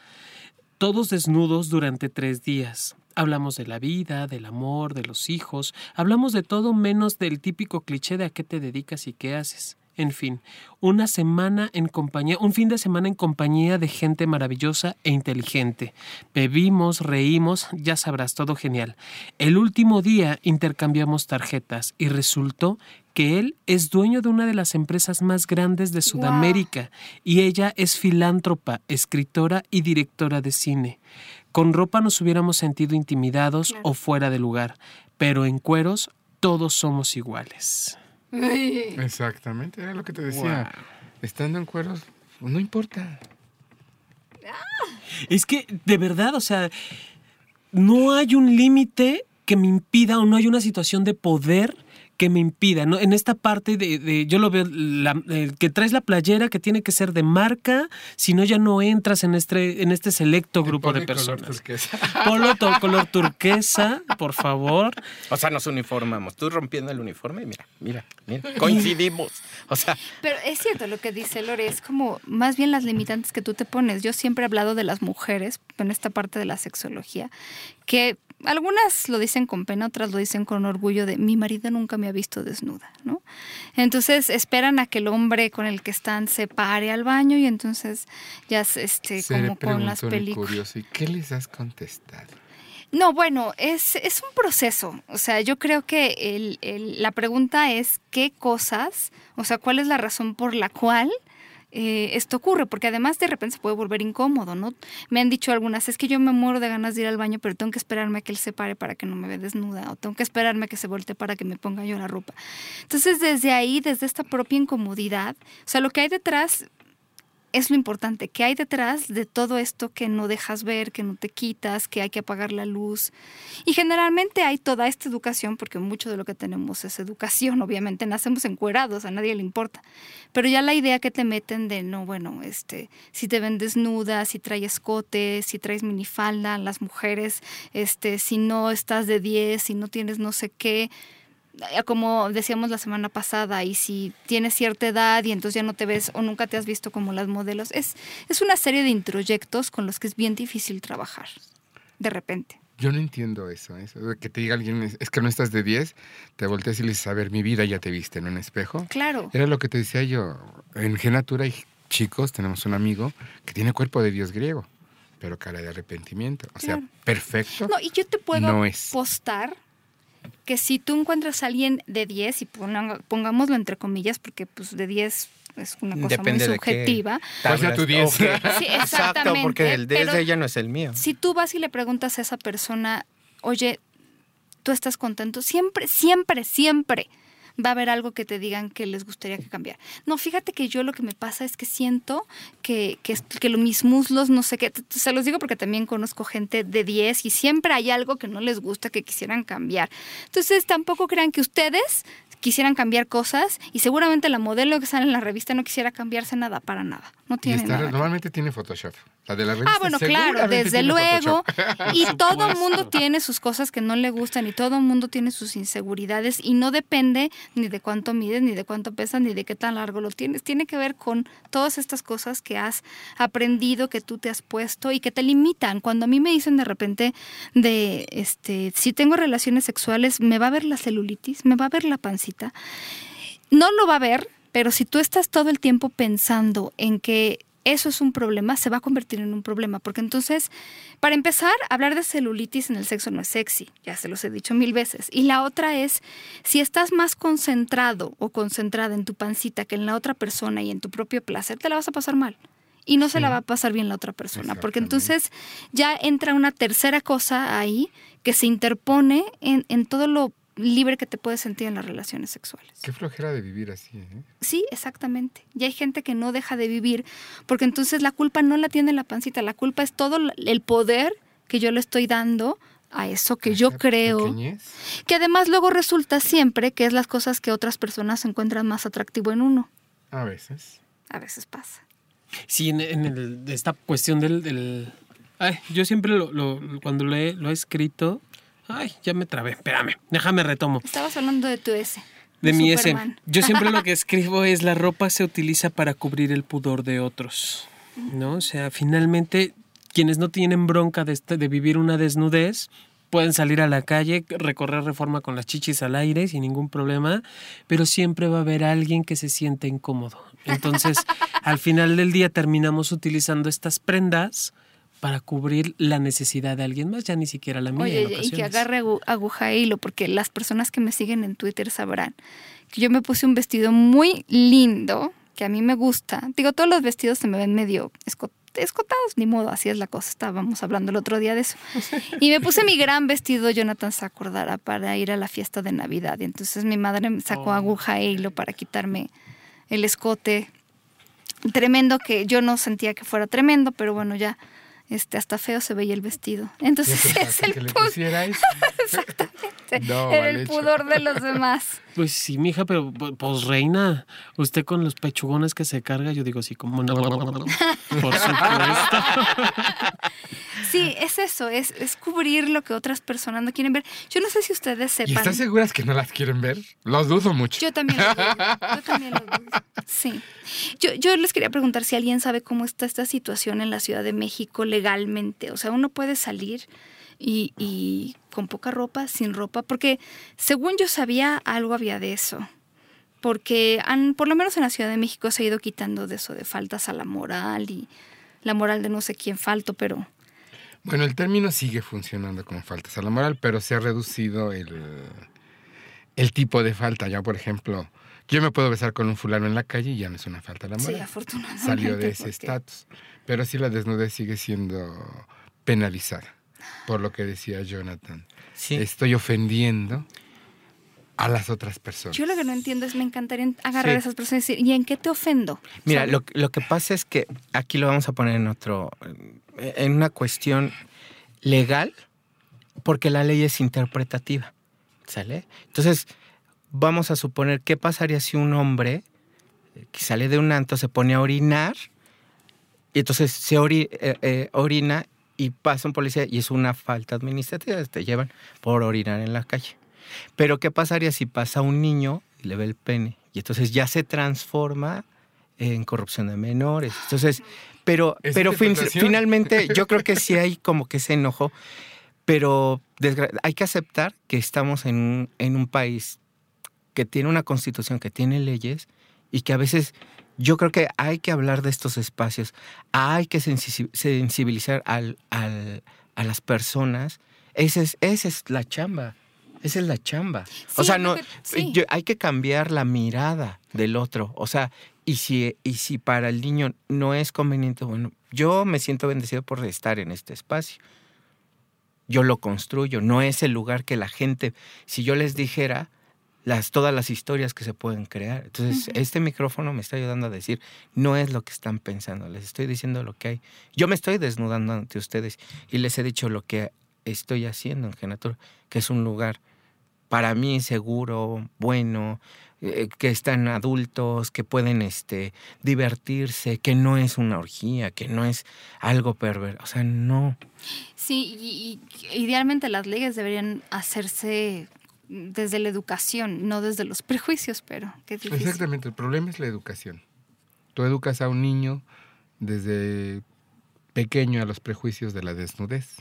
A: Todos desnudos durante tres días. Hablamos de la vida, del amor, de los hijos. Hablamos de todo menos del típico cliché de a qué te dedicas y qué haces. En fin, una semana en compañía, un fin de semana en compañía de gente maravillosa e inteligente. Bebimos, reímos, ya sabrás, todo genial. El último día intercambiamos tarjetas y resultó que él es dueño de una de las empresas más grandes de Sudamérica y ella es filántropa, escritora y directora de cine. Con ropa nos hubiéramos sentido intimidados
B: Claro.
A: o fuera de lugar, pero en cueros todos somos iguales.
C: Exactamente, era lo que te decía. Estando en cueros, no importa.
A: Es que, de verdad, o sea, no hay un límite que me impida o no hay una situación de poder que me impida. ¿no? En esta parte de, de- yo lo veo, la- que traes la playera que tiene que ser de marca, si no ya no entras en este, en este selecto grupo de
C: Pone color
A: personas.
C: turquesa.
A: Polo to- color turquesa, por favor.
D: O sea, nos uniformamos. Tú rompiendo el uniforme, mira, mira, mira. Coincidimos. O sea,
B: Pero es cierto lo que dice Lore, es como más bien las limitantes que tú te pones. Yo siempre he hablado de las mujeres en esta parte de la sexología, que algunas lo dicen con pena, otras lo dicen con orgullo de mi marido nunca me ha visto desnuda, ¿no? Entonces esperan a que el hombre con el que están se pare al baño y entonces ya es, este
C: Se
B: como con las películas.
C: curioso, ¿y qué les has contestado?
B: No, bueno, es, es un proceso. O sea, yo creo que el- el- la pregunta es qué cosas, o sea, cuál es la razón por la cual eh, esto ocurre, porque además de repente se puede volver incómodo, ¿no? Me han dicho algunas, es que yo me muero de ganas de ir al baño, pero tengo que esperarme a que él se pare para que no me vea desnuda, o tengo que esperarme a que se voltee para que me ponga yo la ropa. Entonces, desde ahí, desde esta propia incomodidad, o sea, lo que hay detrás es lo importante, que hay detrás de todo esto que no dejas ver, que no te quitas, que hay que apagar la luz. Y generalmente hay toda esta educación, porque mucho de lo que tenemos es educación, obviamente nacemos encuerados, a nadie le importa. Pero ya la idea que te meten de, no, bueno, este, si te ven desnuda, si traes escote, si traes minifalda, las mujeres, este, si no estás de 10, si no tienes no sé qué, como decíamos la semana pasada, y si tienes cierta edad y entonces ya no te ves o nunca te has visto como las modelos, es, es una serie de introyectos con los que es bien difícil trabajar, de repente.
C: Yo no entiendo eso, eso de que te diga alguien, es, que no estás de 10, te volteas y le dices, a ver, mi vida ya te viste en un espejo.
B: Claro.
C: Era lo que te decía yo. En Genatura hay chicos, tenemos un amigo que tiene cuerpo de dios griego, pero cara de arrepentimiento. O sea,
B: Claro.
C: perfecto.
B: No, y yo te puedo
C: No es.
B: postar que si tú encuentras a alguien de 10, y pongámoslo entre comillas, porque pues de 10 es una cosa
D: Depende
B: muy subjetiva.
C: ¿Cuál sea tu 10?
D: Ok.
B: Sí,
D: Exacto, porque el 10
B: pero-
D: de ella no es el mío.
B: Si tú vas y le preguntas a esa persona, oye, tú estás contento, siempre, siempre, siempre va a haber algo que te digan que les gustaría que cambiara. No, fíjate que yo lo que me pasa es que siento que, que, que lo- mis muslos, no sé qué, se los digo porque también conozco gente de 10 y siempre hay algo que no les gusta, que quisieran cambiar. Entonces tampoco crean que ustedes quisieran cambiar cosas y seguramente la modelo que sale en la revista no quisiera cambiarse nada para nada. No tiene que-
C: normalmente tiene Photoshop. La de la revista
B: Ah, bueno, claro, desde luego.
C: Photoshop.
B: Y todo el mundo tiene sus cosas que no le gustan y todo el mundo tiene sus inseguridades y no depende ni de cuánto mides, ni de cuánto pesas, ni de qué tan largo lo tienes. Tiene que ver con todas estas cosas que has aprendido, que tú te has puesto y que te limitan. Cuando a mí me dicen de repente de, este, si tengo relaciones sexuales, me va a ver la celulitis, me va a ver la pancita no lo va a ver, pero si tú estás todo el tiempo pensando en que eso es un problema, se va a convertir en un problema. Porque entonces, para empezar, hablar de celulitis en el sexo no es sexy, ya se los he dicho mil veces. Y la otra es, si estás más concentrado o concentrada en tu pancita que en la otra persona y en tu propio placer, te la vas a pasar mal. Y no se la va a pasar bien la otra persona, porque entonces ya entra una tercera cosa ahí que se interpone en, en todo lo libre que te puedes sentir en las relaciones sexuales.
C: Qué flojera de vivir así, ¿eh?
B: Sí, exactamente. Y hay gente que no deja de vivir porque entonces la culpa no la tiene la pancita, la culpa es todo el poder que yo le estoy dando a eso que yo creo,
C: pequeñez.
B: que además luego resulta siempre que es las cosas que otras personas encuentran más atractivo en uno.
C: A veces.
B: A veces pasa.
A: Sí, en, en el- esta cuestión del... del- ay, yo siempre lo, lo- cuando lo he, lo he escrito... Ay, ya me trabé, espérame, déjame retomo.
B: Estabas hablando de tu S.
A: De mi.
B: Superman.
A: Yo siempre lo que escribo es la ropa se utiliza para cubrir el pudor de otros. ¿No? O sea, finalmente, quienes no tienen bronca de, este- de vivir una desnudez, pueden salir a la calle, recorrer reforma con las chichis al aire sin ningún problema, pero siempre va a haber alguien que se siente incómodo. Entonces, al final del día terminamos utilizando estas prendas para cubrir la necesidad de alguien más, ya ni siquiera la mía. en
B: Oye, y que agarre agu- aguja e hilo, porque las personas que me siguen en Twitter sabrán que yo me puse un vestido muy lindo, que a mí me gusta. Digo, todos los vestidos se me ven medio esco- escotados, ni modo, así es la cosa. Estábamos hablando el otro día de eso. Y me puse mi gran vestido, Jonathan se acordará, para ir a la fiesta de Navidad. Y entonces mi madre me sacó
A: Oh.
B: aguja e hilo para quitarme el escote tremendo que yo no sentía que fuera tremendo, pero bueno, ya este hasta feo se veía el vestido.
C: ¿Ya
B: Entonces es el
C: pusierais? No,
B: era el
C: hecho.
B: pudor de los demás.
A: Pues sí, mija, pero pu- pues reina, usted con los pechugones que se carga, yo digo sí, como no. Por supuesto.
B: Sí, es eso, es, es cubrir lo que otras personas no quieren ver. Yo no sé si ustedes
C: ¿Y
B: sepan.
C: estás seguras que no las quieren ver? Los dudo mucho.
B: Yo también lo dudo. Yo también lo dudo. Sí. Yo, yo les quería preguntar si alguien sabe cómo está esta situación en la Ciudad de México legalmente. O sea, uno puede salir y, y con poca ropa, sin ropa, porque según yo sabía, algo había de eso. Porque han, por lo menos en la Ciudad de México se ha ido quitando de eso, de faltas a la moral y la moral de no sé quién falto, pero
C: Bueno, el término sigue funcionando como faltas a la moral, pero se ha reducido el, el tipo de falta. Ya, por ejemplo, yo me puedo besar con un fulano en la calle y ya no es una falta a la
B: sí,
C: moral.
B: afortunadamente.
C: Salió de ese
B: porque-
C: estatus. Pero sí la desnudez sigue siendo penalizada, por lo que decía Jonathan.
D: Sí.
C: Estoy ofendiendo a las otras personas.
B: Yo lo que no entiendo es, me encantaría agarrar
D: Sí.
B: a esas personas y decir, ¿y en qué te ofendo?
D: Mira, lo, lo que pasa es que aquí lo vamos a poner en otro, en una cuestión legal, porque la ley es interpretativa, ¿sale? Entonces, vamos a suponer, ¿qué pasaría si un hombre eh, que sale de un anto se pone a orinar y entonces se ori- eh, eh, orina y pasa un policía y es una falta administrativa, te llevan por orinar en la calle. Pero ¿qué pasaría si pasa un niño y le ve el pene? Y entonces ya se transforma en corrupción de menores. Entonces, pero,
C: ¿Es
D: pero fin- finalmente yo creo que sí hay como que ese enojo. Pero hay que aceptar que estamos en un, en un país que tiene una constitución, que tiene leyes y que a veces yo creo que hay que hablar de estos espacios, hay que sensi- sensibilizar al, al- a las personas. Esa es, esa es la chamba. Esa es la chamba. o sea, no,
B: sí.
D: yo- hay que cambiar la mirada del otro. O sea, y si, y si para el niño no es conveniente, bueno, yo me siento bendecido por estar en este espacio. Yo lo construyo, no es el lugar que la gente, si yo les dijera las, todas las historias que se pueden crear. Entonces, este micrófono me está ayudando a decir, no es lo que están pensando, les estoy diciendo lo que hay. Yo me estoy desnudando ante ustedes y les he dicho lo que estoy haciendo en Genatura, que es un lugar para mí seguro, bueno, eh, que están adultos, que pueden este, divertirse, que no es una orgía, que no es algo perverso. O sea, no.
B: Sí, y, y idealmente las leyes deberían hacerse desde la educación, no desde los prejuicios, pero qué difícil.
C: Exactamente, el problema es la educación. Tú educas a un niño desde pequeño a los prejuicios de la desnudez.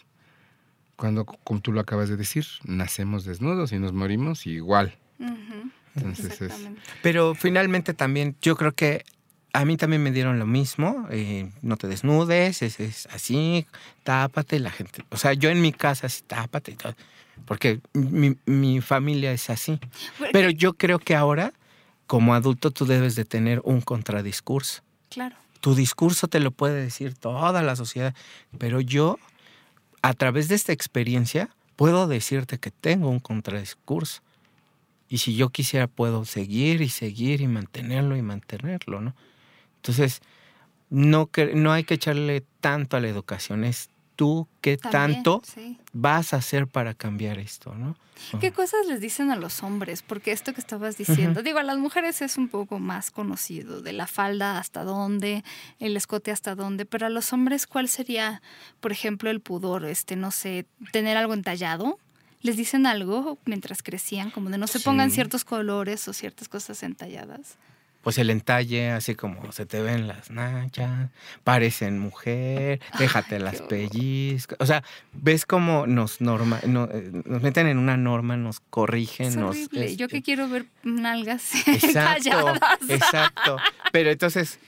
C: Cuando, como tú lo acabas de decir, nacemos desnudos y nos morimos igual.
B: Ujú,
C: Entonces es.
D: Pero finalmente también, yo creo que a mí también me dieron lo mismo. eh, no te desnudes, es, es así, tápate, la gente. O sea, yo en mi casa sí, tápate y todo. Porque mi, mi familia es así. Pero yo creo que ahora, como adulto, tú debes de tener un contradiscurso.
B: claro.
D: Tu discurso te lo puede decir toda la sociedad, pero yo, a través de esta experiencia, puedo decirte que tengo un contradiscurso. Y si yo quisiera, puedo seguir y seguir y mantenerlo y mantenerlo, ¿no? Entonces, no, no hay que echarle tanto a la educación, es tú qué
B: También,
D: tanto
B: sí.
D: vas a hacer para cambiar esto, ¿no?
B: ¿Qué cosas les dicen a los hombres? Porque esto que estabas diciendo, digo, a las mujeres es un poco más conocido, de la falda hasta dónde, el escote hasta dónde, pero a los hombres, ¿cuál sería, por ejemplo, el pudor? Este, no sé, tener algo entallado. ¿Les dicen algo mientras crecían? Como de no se pongan
D: Sí.
B: ciertos colores o ciertas cosas entalladas.
D: Pues el entalle, así como se te ven las nachas, parecen mujer, déjate las pellizcas. O sea, ves cómo nos norma, no, eh, nos meten en una norma, nos corrigen,
B: Es
D: nos.
B: horrible. Yo que
D: este,
B: quiero ver nalgas
D: Exacto, exacto. Pero entonces,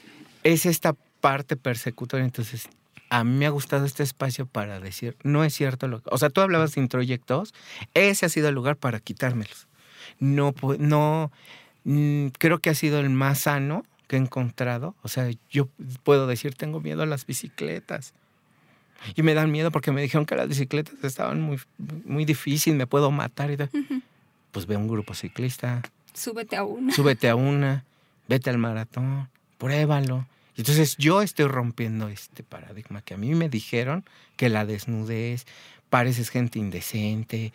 D: es esta parte persecutoria. Entonces, a mí me ha gustado este espacio para decir, no es cierto lo que. O sea, tú hablabas de introyectos, ese ha sido el lugar para quitármelos. No, no. Mm, creo que ha sido el más sano que he encontrado. O sea, yo puedo decir, tengo miedo a las bicicletas. Y me dan miedo porque me dijeron que las bicicletas estaban muy, muy difíciles, me puedo matar y tal. Pues ve un grupo ciclista,
B: Súbete a una.
D: súbete a una, vete al maratón, pruébalo. Y Entonces yo estoy rompiendo este paradigma que a mí me dijeron que la desnudez, pareces gente indecente.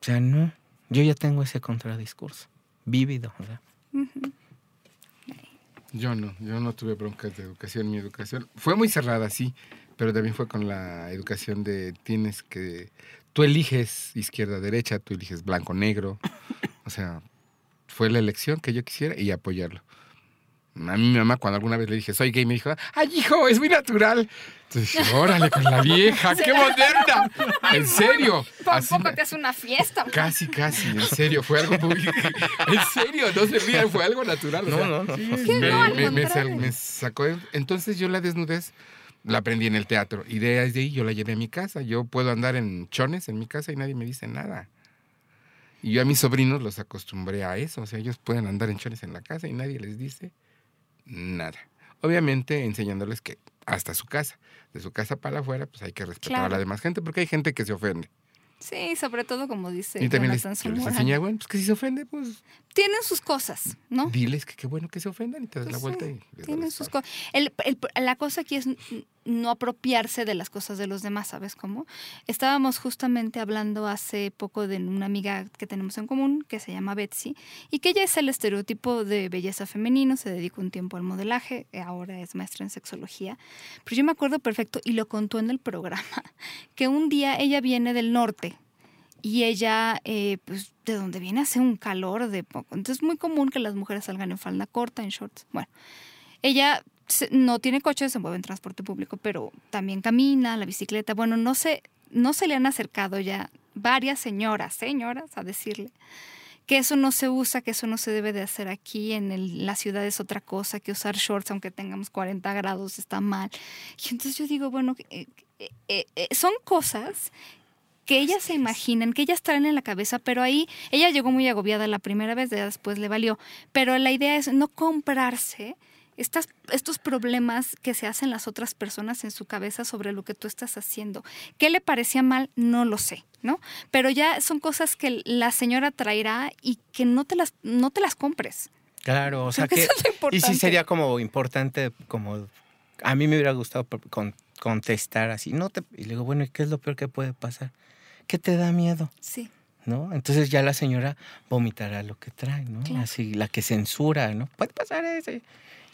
D: O sea, no, yo ya tengo ese contradiscurso, vívido.
C: Yo no, yo no tuve broncas de educación. Mi educación fue muy cerrada, sí, pero también fue con la educación de tienes que. Tú eliges izquierda, derecha, tú eliges blanco, negro. O sea, fue la elección que yo quisiera y apoyarlo. A mí mi mamá, cuando alguna vez le dije, soy gay, me dijo, ¡ay, hijo, es muy natural! Entonces dije, órale, con la vieja, qué moderna. En serio.
B: Por
C: Así
B: poco
C: me-
B: te hace una fiesta.
C: Casi, casi, en serio, fue algo muy... En serio, no se rían, fue algo natural. o
D: No,
C: sea,
D: no, no.
C: me,
B: No,
C: me- me
B: contrario.
C: sal- me sacó. Entonces yo la desnudez la aprendí en el teatro y de ahí de ahí yo la llevé a mi casa. Yo puedo andar en chones en mi casa y nadie me dice nada. Y yo a mis sobrinos los acostumbré a eso. O sea, ellos pueden andar en chones en la casa y nadie les dice nada. Obviamente enseñándoles que hasta su casa, de su casa para afuera, pues hay que respetar a la demás gente porque hay gente que se ofende.
B: Sí, sobre todo como dice
C: y también les, les enseñé, bueno, pues que si se ofende, pues
B: Tienen sus cosas, ¿no?
C: diles que qué bueno que se ofendan y te das la
B: Pues
C: vuelta
B: sí,
C: y les
B: Tienen
C: la
B: sus cosas. El, el- la cosa aquí es no apropiarse de las cosas de los demás, ¿sabes cómo? Estábamos justamente hablando hace poco de una amiga que tenemos en común, que se llama Betsy, y que ella es el estereotipo de belleza femenino, se dedicó un tiempo al modelaje, eh, ahora es maestra en sexología. Pero yo me acuerdo perfecto, y lo contó en el programa, que un día ella viene del norte, y ella, eh, pues, de donde viene hace un calor de poco. Entonces es muy común que las mujeres salgan en falda corta, en shorts. Bueno, ella no tiene coche, se mueve en transporte público, pero también camina, la bicicleta. Bueno, no se, no se le han acercado ya varias señoras, señoras, a decirle que eso no se usa, que eso no se debe de hacer aquí, en el- la ciudad es otra cosa, que usar shorts aunque tengamos 40 grados está mal. Y entonces yo digo, bueno, eh, eh, eh, eh, son cosas que ellas se imaginan, que ellas traen en la cabeza, pero ahí ella llegó muy agobiada la primera vez, después le valió. Pero la idea es no comprarse estas, estos problemas que se hacen las otras personas en su cabeza sobre lo que tú estás haciendo. ¿Qué le parecía mal? No lo sé, ¿no? Pero ya son cosas que la señora traerá y que no te las, no te las compres.
D: Claro, o sea que...
B: eso es lo
D: Y sí sería como importante, como... A mí me hubiera gustado con- contestar así, no te... Y le digo, bueno, ¿y qué es lo peor que puede pasar? ¿Qué te da miedo?
B: Sí.
D: ¿no? Entonces ya la señora vomitará lo que trae, ¿no?
B: Claro.
D: Así, la que censura, ¿no? Puede pasar ese.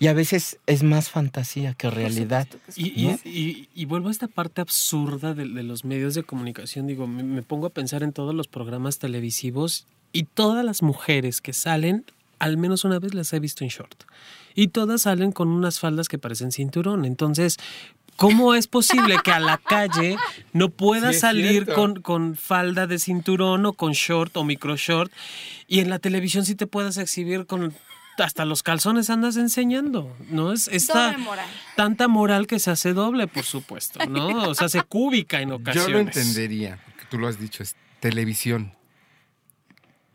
D: Y a veces es más fantasía que realidad.
A: Y, vuelvo a esta parte absurda de, de los medios de comunicación. Digo, me, me pongo a pensar en todos los programas televisivos y todas las mujeres que salen, al menos una vez las he visto en short. Y todas salen con unas faldas que parecen cinturón. Entonces, ¿cómo es posible que a la calle no pueda
C: Sí,
A: salir con, con falda de cinturón o con short o micro short? Y en la televisión sí te puedas exhibir con... Hasta los calzones andas enseñando, ¿no? Es esta
B: Doble moral.
A: tanta moral que se hace doble, por supuesto, ¿no? O sea, se cúbica en ocasiones.
C: Yo lo entendería, porque tú lo has dicho, es televisión.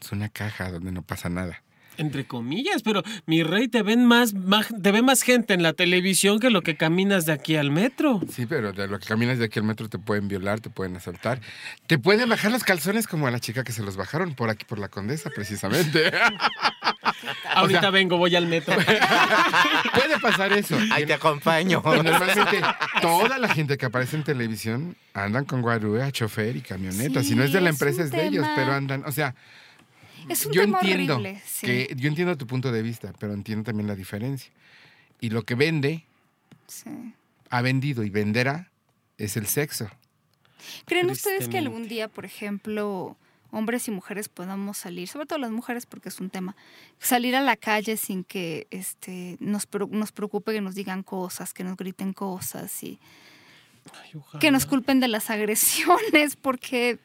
C: Es una caja donde no pasa nada.
A: Entre comillas, pero mi rey, te ven más, más- te ve más gente en la televisión que lo que caminas de aquí al metro.
C: Sí, pero de lo que caminas de aquí al metro te pueden violar, te pueden asaltar. Te pueden bajar los calzones como a la chica que se los bajaron por aquí, por la condesa, precisamente.
A: Ahorita vengo, voy al metro.
C: Puede pasar eso.
D: Ahí te acompaño.
C: Normalmente toda la gente que aparece en televisión andan con guarúa, chofer y camioneta.
B: Sí,
C: si no es de la
B: es
C: empresa es de ellos, pero andan, o sea,
B: Es un
C: yo
B: tema
C: entiendo
B: horrible. sí.
C: que yo entiendo tu punto de vista, pero entiendo también la diferencia. Y lo que vende,
B: Sí.
C: ha vendido y venderá es el sexo.
B: ¿Creen ustedes que algún día, por ejemplo, hombres y mujeres podamos salir, sobre todo las mujeres porque es un tema, salir a la calle sin que este, nos, nos preocupe que nos digan cosas, que nos griten cosas y
A: Ay,
B: que nos culpen de las agresiones? Porque,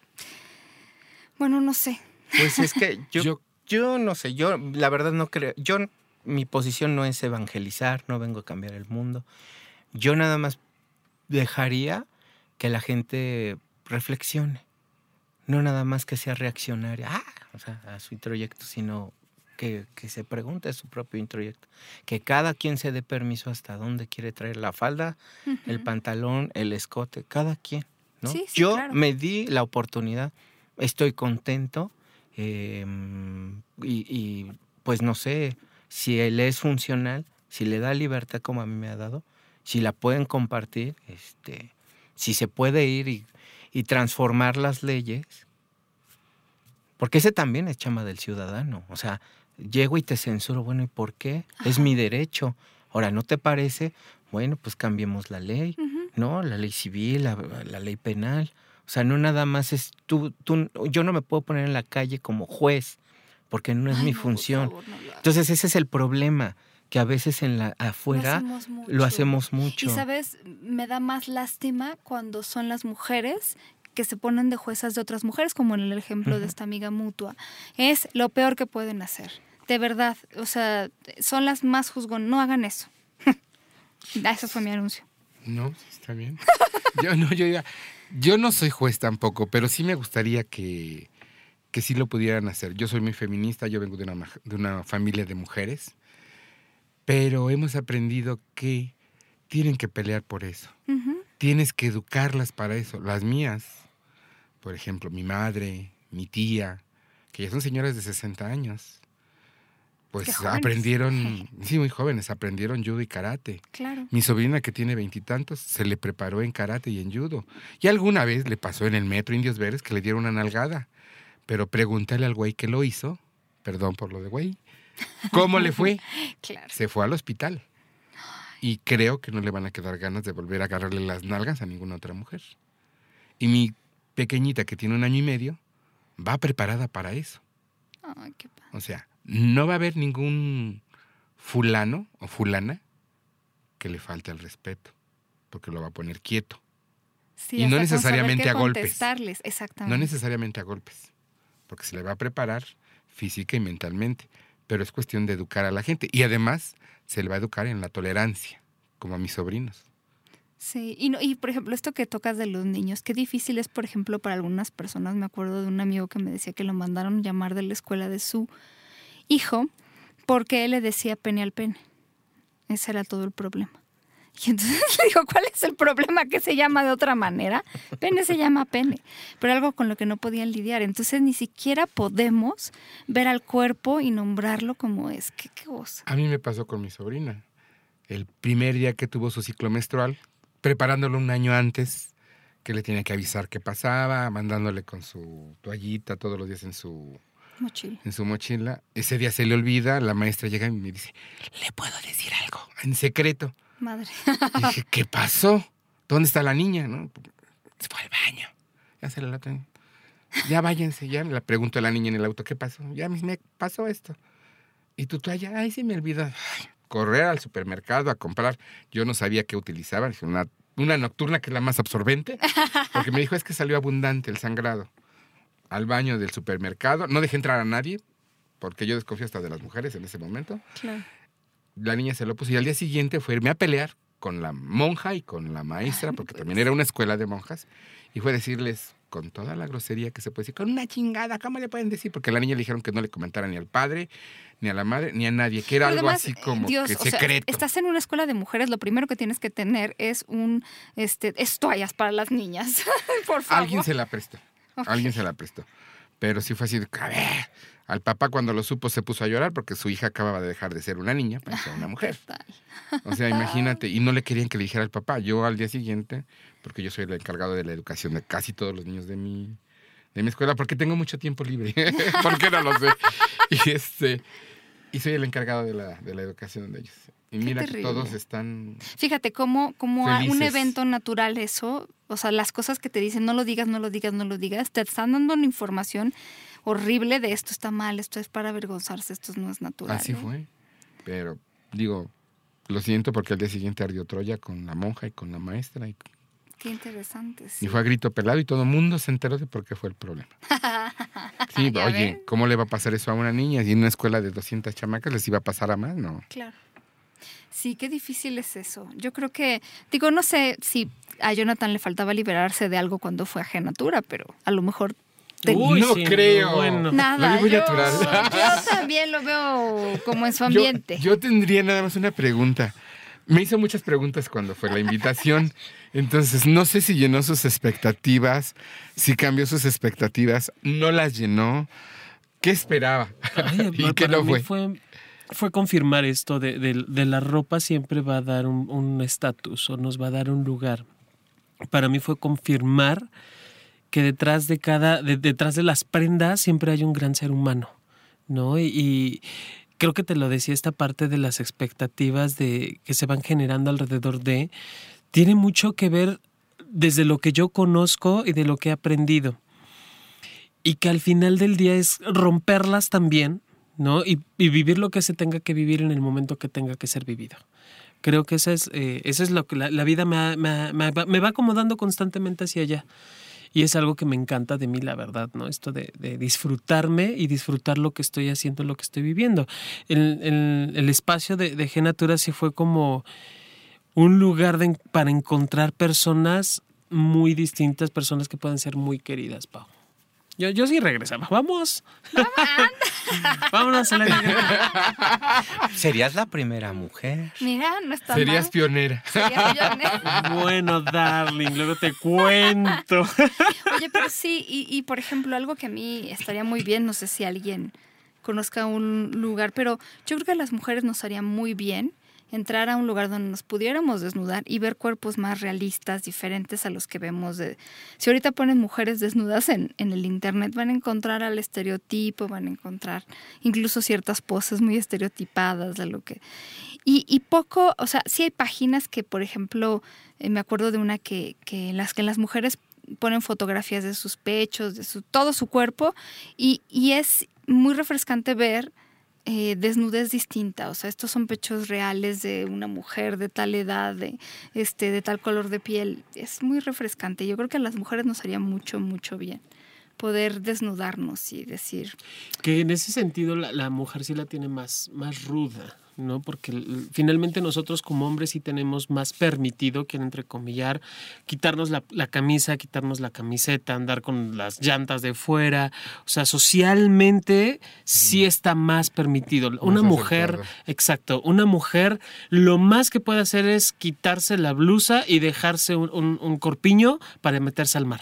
B: bueno, no sé.
D: Pues es que yo,
C: Yo-
D: yo, no sé, yo la verdad no creo, yo mi posición no es evangelizar, no vengo a cambiar el mundo. Yo nada más dejaría que la gente reflexione, no nada más que sea reaccionaria, ah, o sea, a su introyecto, sino que, que se pregunte su propio introyecto, que cada quien se dé permiso hasta dónde quiere traer la falda, el pantalón, el escote, cada quien. ¿no?
B: Sí, sí,
D: Yo
B: claro.
D: me di la oportunidad, estoy contento eh, y, y, pues no sé si él es funcional, si le da libertad como a mí me ha dado, si la pueden compartir, este, si se puede ir y, y transformar las leyes, porque ese también es chama del ciudadano, o sea, llego y te censuro, bueno, ¿y por qué? Es mi derecho. Ahora, ¿no te parece? Bueno, pues cambiemos la ley.
B: Ujú.
D: ¿no? La ley civil, la, la ley penal. O sea, no nada más es tú, tú, yo no me puedo poner en la calle como juez, porque no es
B: Ay,
D: mi
B: no,
D: función.
B: favor, no.
D: Entonces ese es el problema, que a veces en la afuera
B: hacemos mucho.
D: lo hacemos mucho.
B: Y sabes, me da más lástima cuando son las mujeres que se ponen de juezas de otras mujeres, como en el ejemplo de esta amiga mutua. Es lo peor que pueden hacer. De verdad, o sea, son las más juzgonas. No hagan eso. Ah, Ese fue mi anuncio.
C: No, está bien. Yo no, yo ya- yo no soy juez tampoco, pero sí me gustaría que, que sí lo pudieran hacer. Yo soy muy feminista, yo vengo de una, de una familia de mujeres, pero hemos aprendido que tienen que pelear por eso. Tienes que educarlas para eso. Las mías, por ejemplo, mi madre, mi tía, que ya son señoras de 60 años, pues aprendieron, sí, muy jóvenes, aprendieron judo y karate.
B: Claro.
C: Mi sobrina que tiene veintitantos se le preparó en karate y en judo. Y alguna vez le pasó en el metro Indios Verdes que le dieron una nalgada. Pero pregúntale al güey que lo hizo, perdón por lo de güey, ¿cómo le fue?
B: Claro.
C: Se fue al hospital. Y creo que no le van a quedar ganas de volver a agarrarle las nalgas a ninguna otra mujer. Y mi pequeñita que tiene un año y medio va preparada para eso.
B: Ay, qué padre.
C: O sea, no va a haber ningún fulano o fulana que le falte al respeto, porque lo va a poner quieto.
B: Sí,
C: y no necesariamente a golpes.
B: exactamente.
C: No necesariamente a golpes, porque se le va a preparar física y mentalmente, pero es cuestión de educar a la gente. Y además se le va a educar en la tolerancia, como a mis sobrinos.
B: Sí, y, no, y por ejemplo, esto que tocas de los niños, qué difícil es, por ejemplo, para algunas personas. Me acuerdo de un amigo que me decía que lo mandaron llamar de la escuela de su hijo porque él le decía pene al pene. Ese era todo el problema. Y entonces le digo, ¿cuál es el problema? ¿Que se llama de otra manera? Pene se llama pene, pero algo con lo que no podían lidiar. Entonces ni siquiera podemos ver al cuerpo y nombrarlo como es. ¿Qué, qué cosa?
C: A mí me pasó con mi sobrina. El primer día que tuvo su ciclo menstrual, preparándolo un año antes, que le tenía que avisar qué pasaba, mandándole con su toallita todos los días en su,
B: Mochila.
C: en su mochila. Ese día se le olvida, la maestra llega y me dice, ¿le puedo decir algo? En secreto.
B: Madre.
C: Y dije, ¿qué pasó? ¿Dónde está la niña? ¿No? Se fue al baño. Ya se la tengo. Ya váyanse, ya le pregunto a la niña en el auto, ¿qué pasó? Ya me pasó esto. ¿Y tu toalla? Ay, se me olvidó. Correr al supermercado a comprar. Yo no sabía qué utilizaba. Dije, Una, una nocturna que es la más absorbente. Porque me dijo, es que salió abundante el sangrado. Al baño del supermercado. No dejé entrar a nadie, porque yo desconfío hasta de las mujeres en ese momento
B: Claro.
C: la niña se lo puso y al día siguiente fue irme a pelear con la monja y con la maestra, porque también era una escuela de monjas, y fue decirles con toda la grosería que se puede decir, con una chingada, ¿cómo le pueden decir? Porque a la niña le dijeron que no le comentara ni al padre, ni a la madre, ni a nadie, que era
B: Pero
C: algo
B: además,
C: así como
B: Dios,
C: que
B: o sea,
C: secreto.
B: estás en una escuela de mujeres, lo primero que tienes que tener es un este es toallas para las niñas. Por favor.
C: Alguien se la prestó, Alguien se la prestó. Pero sí fue así de, a ver, al papá cuando lo supo se puso a llorar porque su hija acababa de dejar de ser una niña para ser una mujer. O sea, imagínate, y no le querían que le dijera al papá. Yo al día siguiente, porque yo soy el encargado de la educación de casi todos los niños de mi, de mi escuela, porque tengo mucho tiempo libre, porque no lo sé. Y este, y soy el encargado de la, de la educación de ellos. Y mira que todos están
B: Fíjate cómo, cómo a un evento natural eso, o sea, las cosas que te dicen, no lo digas, no lo digas, no lo digas, te están dando una información horrible de esto está mal, esto es para avergonzarse, esto no es natural.
C: Así
B: ¿no?
C: fue. Pero digo, lo siento porque al día siguiente ardió Troya con la monja y con la maestra. Y,
B: Qué interesante. sí.
C: y fue a grito pelado y todo el mundo se enteró de por qué fue el problema. Sí, oye,
B: ven.
C: ¿cómo le va a pasar eso a una niña? Y en una escuela de 200 chamacas les iba a pasar a más, ¿no?
B: Claro. Sí, qué difícil es eso. Yo creo que, digo, no sé si a Jonathan le faltaba liberarse de algo cuando fue a Genatura, pero a lo mejor te-
A: Uy,
C: no
A: sí,
C: creo.
A: bueno.
B: nada.
C: Lo vi muy
B: yo,
C: natural.
B: yo también lo veo como en su ambiente.
C: yo tendría nada más una pregunta. Me hizo muchas preguntas cuando fue la invitación. Entonces, no sé si llenó sus expectativas, si cambió sus expectativas, no las llenó. ¿Qué esperaba?
A: Ay,
C: ¿Y
A: para
C: qué no
A: mí
C: fue?
A: Fue confirmar esto de, de- la ropa siempre va a dar un estatus o nos va a dar un lugar. Para mí fue confirmar que detrás de cada, de- detrás de las prendas siempre hay un gran ser humano, ¿no? Y, y creo que te lo decía esta parte de las expectativas de que se van generando alrededor de tiene mucho que ver desde lo que yo conozco y de lo que he aprendido y que al final del día es romperlas también, ¿no? Y, y vivir lo que se tenga que vivir en el momento que tenga que ser vivido. Creo que esa es, eh, eso es lo que la, la vida me, ha- me me va- acomodando constantemente hacia allá. Y es algo que me encanta de mí, la verdad, ¿no? Esto de, de disfrutarme y disfrutar lo que estoy haciendo, lo que estoy viviendo. El, el- el espacio de, de Genatura sí fue como un lugar de- para encontrar personas muy distintas, personas que pueden ser muy queridas, Pau. Yo, yo sí regresaba. Vamos. Vámonos a la
D: Serías la primera mujer.
B: Mira, no está
C: Serías
B: mal.
C: pionera.
B: Sería pionera.
A: Bueno, darling, luego te cuento.
B: Oye, pero sí, y, y, por ejemplo, algo que a mí estaría muy bien, no sé si alguien conozca un lugar, pero yo creo que a las mujeres nos haría muy bien entrar a un lugar donde nos pudiéramos desnudar y ver cuerpos más realistas, diferentes a los que vemos. De... Si ahorita ponen mujeres desnudas en, en el internet, van a encontrar al estereotipo, van a encontrar incluso ciertas poses muy estereotipadas de lo que... Y, y poco, o sea, sí hay páginas que, por ejemplo, eh, me acuerdo de una que, que las que las mujeres ponen fotografías de sus pechos, de su, todo su cuerpo, y, y es muy refrescante ver eh, desnudez distinta. O sea, estos son pechos reales de una mujer de tal edad, de, este, de tal color de piel. Es muy refrescante. Yo creo que a las mujeres nos haría mucho, mucho bien poder desnudarnos y decir.
A: Que en ese sentido la, la mujer sí la tiene más, más ruda. ¿no? Porque finalmente nosotros como hombres sí tenemos más permitido, quiero entrecomillar, quitarnos la, la, camisa, quitarnos la camiseta, andar con las llantas de fuera. O sea, socialmente sí está más permitido. Una mujer, aceptado. exacto, una mujer lo más que puede hacer es quitarse la blusa y dejarse un, un, un corpiño para meterse al mar.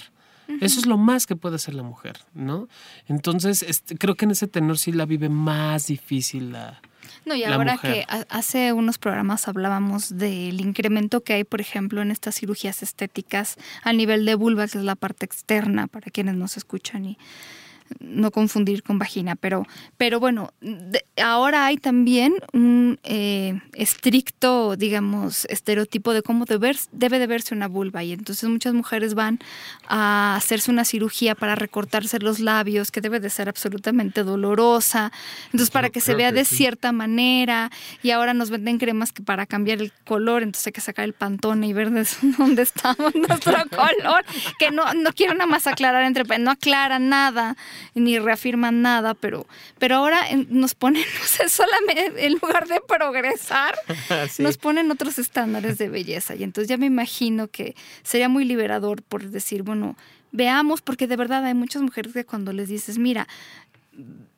A: Eso es lo más que puede hacer la mujer, ¿no? Entonces, este, creo que en ese tenor sí la vive más difícil la,
B: no, y ahora que hace unos programas hablábamos del incremento que hay, por ejemplo, en estas cirugías estéticas a nivel de vulva, que es la parte externa, para quienes nos escuchan y no confundir con vagina, pero, pero bueno, de, ahora hay también un eh, estricto, digamos, estereotipo de cómo deber, debe de verse una vulva y entonces muchas mujeres van a hacerse una cirugía para recortarse los labios, que debe de ser absolutamente dolorosa, entonces para que se vea de sí. cierta manera y ahora nos venden cremas que para cambiar el color, entonces hay que sacar el pantone y ver dónde estamos nuestro color, que no, no quiero nada más aclarar entre, no aclara nada ni reafirman nada, pero, pero ahora nos ponen, no sé, solamente en lugar de progresar, sí. nos ponen otros estándares de belleza. Y entonces ya me imagino que sería muy liberador por decir, bueno, veamos, porque de verdad hay muchas mujeres que cuando les dices, mira,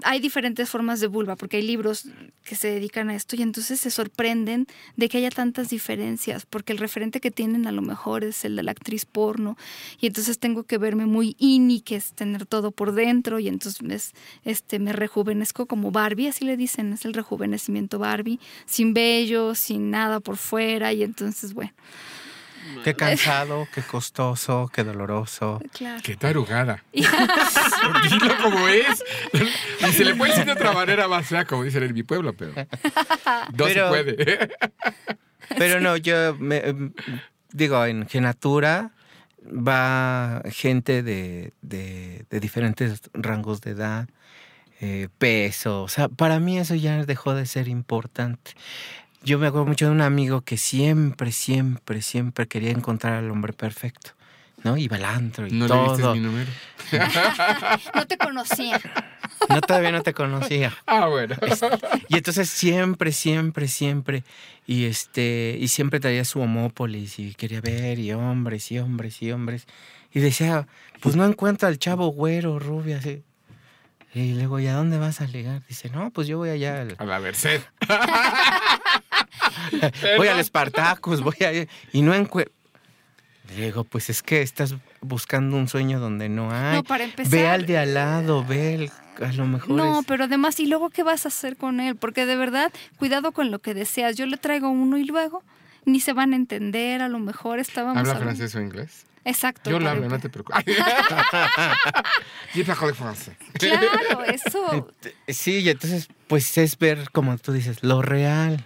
B: hay diferentes formas de vulva, porque hay libros que se dedican a esto y entonces se sorprenden de que haya tantas diferencias, porque el referente que tienen a lo mejor es el de la actriz porno y entonces tengo que verme muy ini, que es tener todo por dentro y entonces me, este, me rejuvenezco como Barbie, así le dicen, es el rejuvenecimiento Barbie, sin vello, sin nada por fuera y entonces bueno.
D: Qué cansado, qué costoso, qué doloroso.
C: Claro. Qué tarugada. Dilo como es. Y se le puede decir de otra manera más fea, como dicen en mi pueblo, pero no pero, se puede.
D: pero no, yo me, digo, en Genatura va gente de, de, de diferentes rangos de edad, eh, peso. O sea, para mí eso ya dejó de ser importante yo me acuerdo mucho de un amigo que siempre, siempre, siempre quería encontrar al hombre perfecto. ¿No? Iba al antro y
C: ¿No
D: todo.
C: le diste mi número?
B: no te conocía.
D: No, todavía no te conocía.
C: Ah, bueno.
D: Y entonces siempre, siempre, siempre. Y este, y siempre traía su homópolis y quería ver, y hombres, y hombres, y hombres. Y decía, pues no encuentra al chavo güero, rubia, así. Y luego, ¿y a dónde vas a ligar? Dice, no, pues yo voy allá al...
C: A la Merced.
D: voy al Espartacus, voy a... Y no encuentro... Digo, pues es que estás buscando un sueño donde no hay.
B: No, para empezar.
D: Ve al de al lado, ve el, a lo mejor.
B: No,
D: es...
B: pero además, ¿y luego qué vas a hacer con él? Porque de verdad, cuidado con lo que deseas. Yo le traigo uno y luego ni se van a entender, a lo mejor estábamos.
C: ¿Habla francés o inglés?
B: Exacto.
C: Yo lo hablo, no te preocupes.
B: claro, eso.
D: Sí, y entonces, pues es ver, como tú dices, lo real.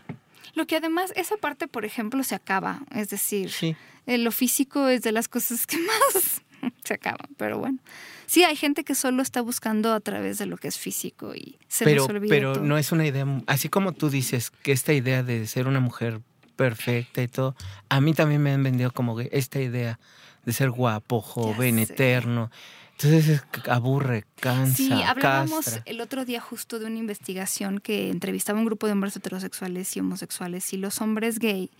B: Lo que además, esa parte, por ejemplo, se acaba. Es decir, sí. eh, lo físico es de las cosas que más se acaban, pero bueno. Sí, hay gente que solo está buscando a través de lo que es físico y se
D: pero,
B: les olvida
D: Pero
B: todo.
D: no es una idea, así como tú dices, que esta idea de ser una mujer perfecta y todo, a mí también me han vendido como esta idea de ser guapo, joven, eterno. Entonces aburre, cansa.
B: Sí, hablábamos
D: castra.
B: el otro día justo de una investigación que entrevistaba a un grupo de hombres heterosexuales y homosexuales y los hombres gay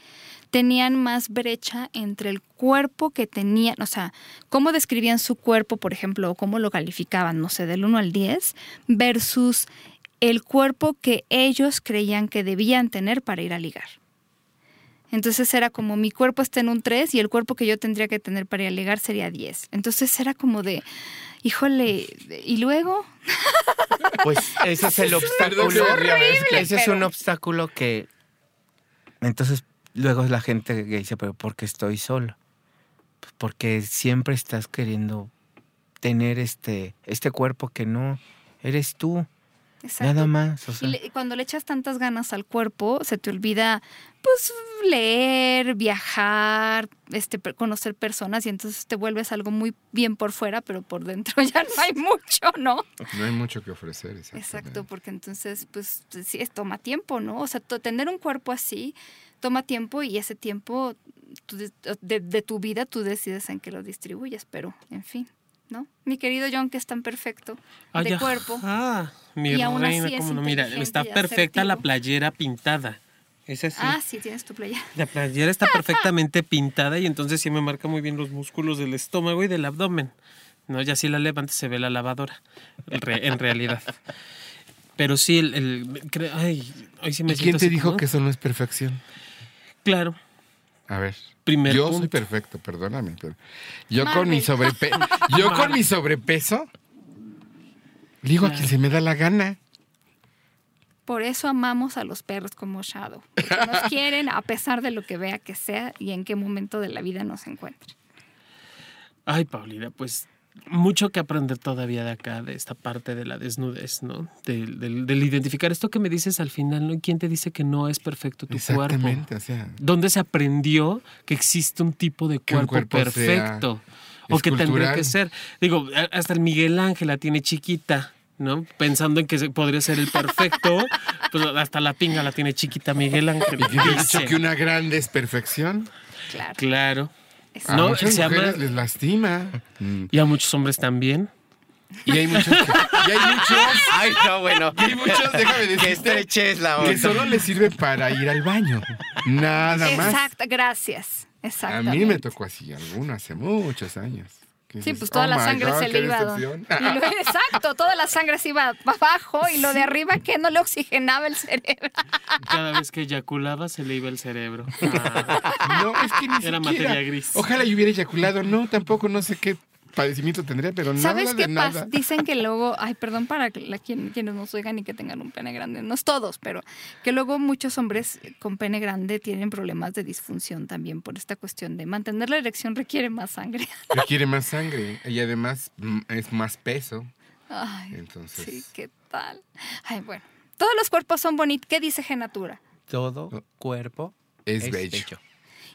B: tenían más brecha entre el cuerpo que tenían, o sea, cómo describían su cuerpo, por ejemplo, o cómo lo calificaban, no sé, del 1 al 10, versus el cuerpo que ellos creían que debían tener para ir a ligar. Entonces era como mi cuerpo está en un 3 y el cuerpo que yo tendría que tener para ligar sería 10. Entonces era como de, híjole, ¿y luego?
D: Pues ese es el obstáculo.
B: Es horrible,
D: ese es
B: pero-
D: un obstáculo que entonces luego la gente que dice, pero ¿por qué estoy solo? Pues porque siempre estás queriendo tener este, este cuerpo que no eres tú.
B: Exacto.
D: Nada más. O sea,
B: Y, le- y cuando le echas tantas ganas al cuerpo, se te olvida, pues, leer, viajar, este, conocer personas y entonces te vuelves algo muy bien por fuera, pero por dentro ya no hay mucho, ¿no?
C: No hay mucho que ofrecer. exactamente.
B: Exacto, porque entonces, pues, sí, es, toma tiempo, ¿no? O sea, tener un cuerpo así toma tiempo y ese tiempo tú de, de- de tu vida tú decides en qué lo distribuyes, pero, en fin, ¿no? Mi querido John, que es tan perfecto
A: Ay,
B: de
A: ajá,
B: cuerpo.
A: mi
B: Y aún
A: reina,
B: así es
A: cómo no. Mira, está perfecta la playera pintada. Es así.
B: Ah, sí, tienes tu playa.
A: La playera está perfectamente pintada y entonces sí me marca muy bien los músculos del estómago y del abdomen. No, ya si la levantas se ve la lavadora, en re- en realidad. Pero sí, el... ay, hoy sí me
C: ¿Y quién te
A: así
C: dijo
A: como-
C: que eso no es perfección?
A: Claro.
C: A ver.
A: Primer
C: yo soy perfecto, perdóname. Pero yo con mi sobrepeso, yo con mi sobrepeso, digo a quien se me da la gana.
B: Por eso amamos a los perros como Shadow. nos quieren a pesar de lo que vea que sea y en qué momento de la vida nos encuentre.
A: Ay, Paulina, pues mucho que aprender todavía de acá, de esta parte de la desnudez, ¿no? Del, del- del identificar esto que me dices al final, ¿no? ¿Quién te dice que no es perfecto tu cuerpo?
C: Exactamente, o sea,
A: ¿Dónde se aprendió que existe un tipo de cuerpo,
C: cuerpo
A: perfecto? O que tendría que ser. Digo, hasta el Miguel Ángel la tiene chiquita, ¿no? Pensando en que podría ser el perfecto, pues hasta la pinga la tiene chiquita Miguel Ángel.
C: y que he dicho que una grande es perfección.
B: Claro.
A: Claro.
C: A
A: No,
C: muchas
A: se llama-
C: mujeres les lastima. Mm.
A: Y a muchos hombres también.
C: Y hay muchos, que- y hay muchos,
D: Ay, no, bueno.
C: y hay muchos, déjame
D: Que
C: decirte,
D: estreches la
C: que
D: onda.
C: solo les sirve para ir al baño. Nada más.
B: Exacto, gracias.
C: A
B: Exactamente.
C: mí me tocó así, alguno hace muchos años.
B: Sí,
C: dices,
B: pues toda
C: "Oh
B: la sangre
C: God,
B: se le iba.
C: decepción".
B: y lo- exacto, toda la sangre se iba abajo y lo de arriba que no le oxigenaba el cerebro.
A: Cada vez que eyaculaba se le iba el cerebro. Ah,
C: No, es que ni
A: Era
C: siquiera.
A: materia gris.
C: Ojalá yo hubiera eyaculado. No, tampoco no sé qué padecimiento tendría, pero
B: ¿Sabes
C: nada
B: qué
C: de
B: pasa?
C: nada.
B: Dicen que luego, ay, perdón para la- quien- quienes nos oigan y que tengan un pene grande, no es todos, pero que luego muchos hombres con pene grande tienen problemas de disfunción también por esta cuestión de mantener la erección requiere más sangre.
C: Requiere más sangre y además mm, es más peso.
B: Ay,
C: Entonces,
B: sí, ¿qué tal? Ay, bueno. Todos los cuerpos son bonitos. ¿Qué dice Genatura?
D: Todo cuerpo
C: es bello.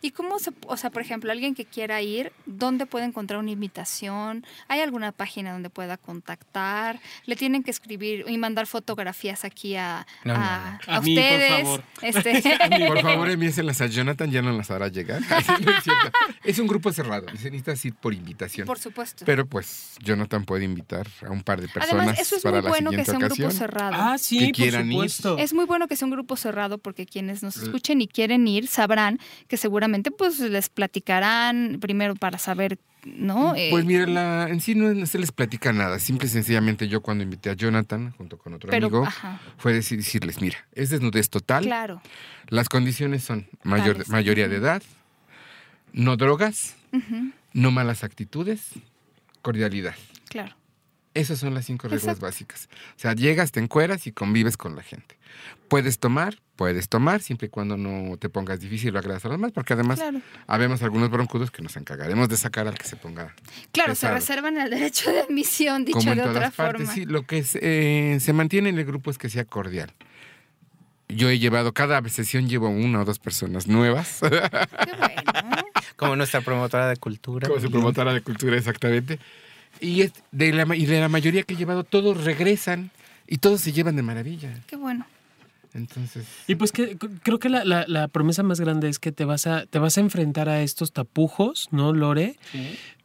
B: ¿Y cómo se, o sea, por ejemplo, alguien que quiera ir, ¿dónde puede encontrar una invitación? ¿Hay alguna página donde pueda contactar? ¿Le tienen que escribir y mandar fotografías aquí a,
D: No,
B: a,
A: no.
B: a
A: A mí, por
B: ustedes?
A: favor.
B: Este,
C: Por favor, envíenselas a Jonathan, ya no las hará llegar. No es, un grupo cerrado, se necesita ir por invitación.
B: por supuesto.
C: Pero pues Jonathan puede invitar a un par de personas
B: Además, eso es
C: para
B: muy
C: la
B: bueno que sea un grupo cerrado.
A: Ah, sí,
C: Que
A: por
C: ir.
A: supuesto.
B: Es muy bueno que sea un grupo cerrado porque quienes nos escuchen y quieren ir sabrán que seguramente pues les platicarán primero para saber, ¿no? Eh,
C: Pues mira, la- en sí no, se les platica nada. Simple y sencillamente yo cuando invité a Jonathan junto con otro
B: pero,
C: amigo
B: ajá,
C: fue decir- decirles, mira, es desnudez total.
B: claro.
C: Las condiciones son mayor,
B: Tales.
C: mayoría de edad, no drogas, no malas actitudes, cordialidad.
B: claro.
C: Esas son las cinco reglas
B: Exacto.
C: básicas. O sea, llegas, te encueras y convives con la gente. Puedes tomar, puedes tomar, siempre y cuando no te pongas difícil o agradas a los demás, porque además
B: Claro.
C: habemos algunos broncudos que nos encargaremos de sacar al que se ponga
B: Claro, se reservan el derecho de admisión, dicho
C: como en
B: de
C: todas
B: otra
C: partes.
B: forma.
C: Sí, lo que es, eh, se mantiene en el grupo es que sea cordial. Yo he llevado, cada sesión llevo una o dos personas nuevas,
B: Qué bueno.
D: Como nuestra promotora de cultura.
C: como su promotora de cultura exactamente. Y, es de la, y de la mayoría que he llevado, todos regresan y todos se llevan de maravilla.
B: Qué bueno.
C: Entonces,
A: Y pues que creo que la, la- la promesa más grande es que te vas a, te vas a enfrentar a estos tapujos, ¿no, Lore?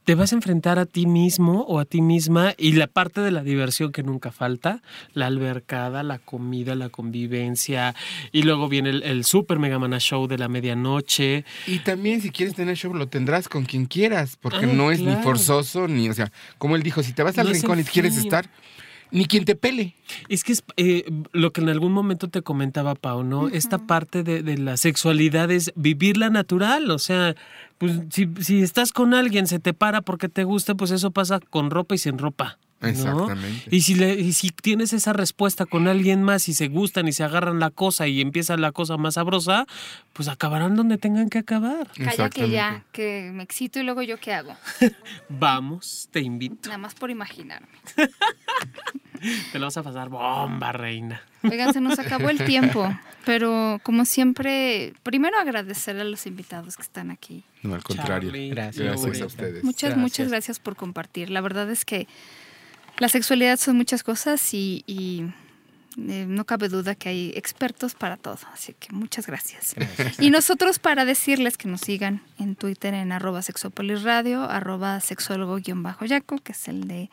A: Te vas a enfrentar a ti mismo o a ti misma y la parte de la diversión que nunca falta, la albercada, la comida, la convivencia y luego viene el, el super mega mana show de la medianoche.
C: y también si quieres tener show lo tendrás con quien quieras, porque
A: Ah,
C: no es ni forzoso, ni, o sea, como él dijo, si te vas al
A: No
C: rincón y quieres estar, ni quien te pele.
A: Es que es eh, lo que en algún momento te comentaba Pau, ¿no? Esta parte de, de la sexualidad es vivirla natural, o sea, pues si, si estás con alguien, se te para porque te gusta, pues eso pasa con ropa y sin ropa. ¿No?
C: Exactamente.
A: Y si, le- y si tienes esa respuesta con alguien más y se gustan y se agarran la cosa y empieza la cosa más sabrosa, pues acabarán donde tengan que acabar.
B: Calla que ya, que me excito y luego yo qué hago.
A: Vamos, te invito.
B: Nada más por imaginarme.
A: Te lo vas a pasar bomba, reina.
B: Oigan, se nos acabó el tiempo, pero como siempre, primero agradecer a los invitados que están aquí.
C: No, al contrario.
A: Charlie,
D: Gracias.
C: Gracias a ustedes.
B: Muchas,
D: Gracias.
B: muchas gracias por compartir. La verdad es que la sexualidad son muchas cosas y, y, eh, no cabe duda que hay expertos para todo. Así que muchas gracias. Y nosotros para decirles que nos sigan en Twitter en arroba sexopolisradio, arroba sexólogo-yaco, que es el de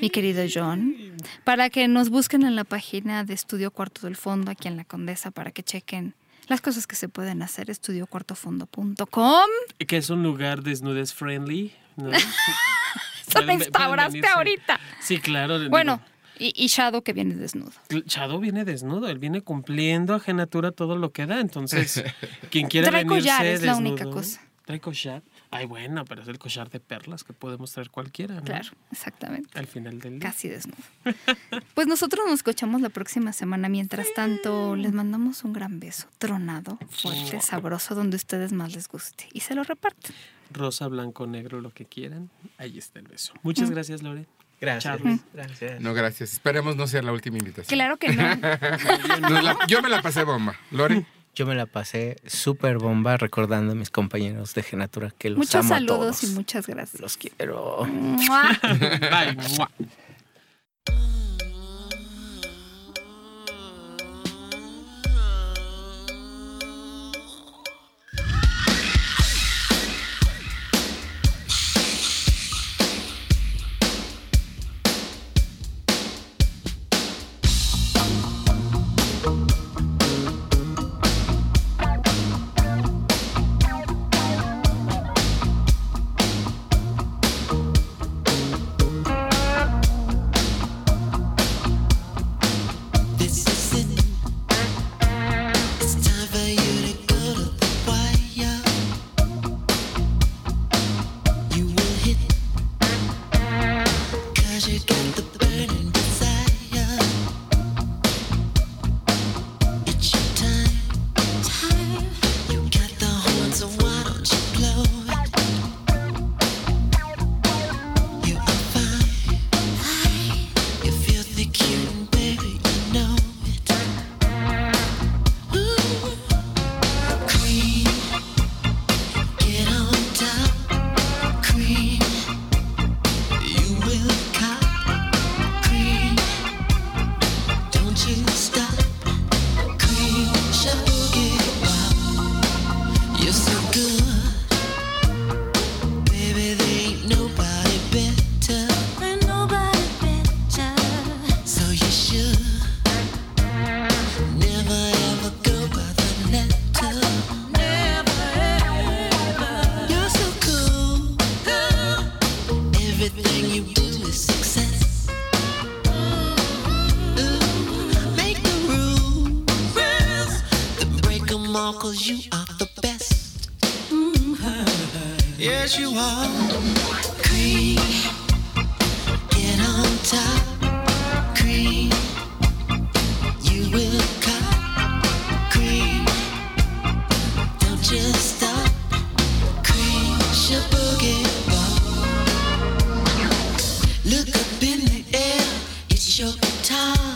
B: mi querido John. Para que nos busquen en la página de Estudio Cuarto del Fondo, aquí en La Condesa, para que chequen las cosas que se pueden hacer, estudiocuartofondo.com.
A: Que es un lugar desnudes friendly. ¿no?
B: Eso
A: pueden
B: instauraste ahorita.
A: Sí, claro. digo,
B: Bueno, y, y Shadow que viene desnudo.
A: Chado viene desnudo, él viene cumpliendo ajenatura todo lo que da, entonces quien quiera
B: Trae
A: venirse
B: collar, es la única cosa.
A: Trae collar. Ay, bueno, pero es el collar de perlas que podemos traer cualquiera, ¿no?
B: Claro, exactamente.
A: Al final del día.
B: Casi desnudo. Pues nosotros nos escuchamos la próxima semana. Mientras tanto, les mandamos un gran beso, tronado, fuerte, sabroso, donde a ustedes más les guste. Y se lo reparten.
A: Rosa, blanco, negro, lo que quieran. Ahí está el beso. Muchas
B: Mm.
A: gracias, Lore.
D: Gracias.
A: Charlie.
D: Gracias.
C: No, gracias. Esperemos no sea la última invitación.
B: Claro que no.
C: La- yo me la pasé bomba. Lore,
D: Yo me la pasé súper bomba recordando a mis compañeros de Genatura que los
B: Muchos
D: amo a
B: saludos
D: todos.
B: y muchas gracias.
D: Los quiero.
B: ¡Mua!
E: cause you are the best. Mm-hmm. Yes, you are. Cream, get on top. Cream, you will cop. Cream, don't just stop. Cream, she boogie. Look up in the air, it's your time.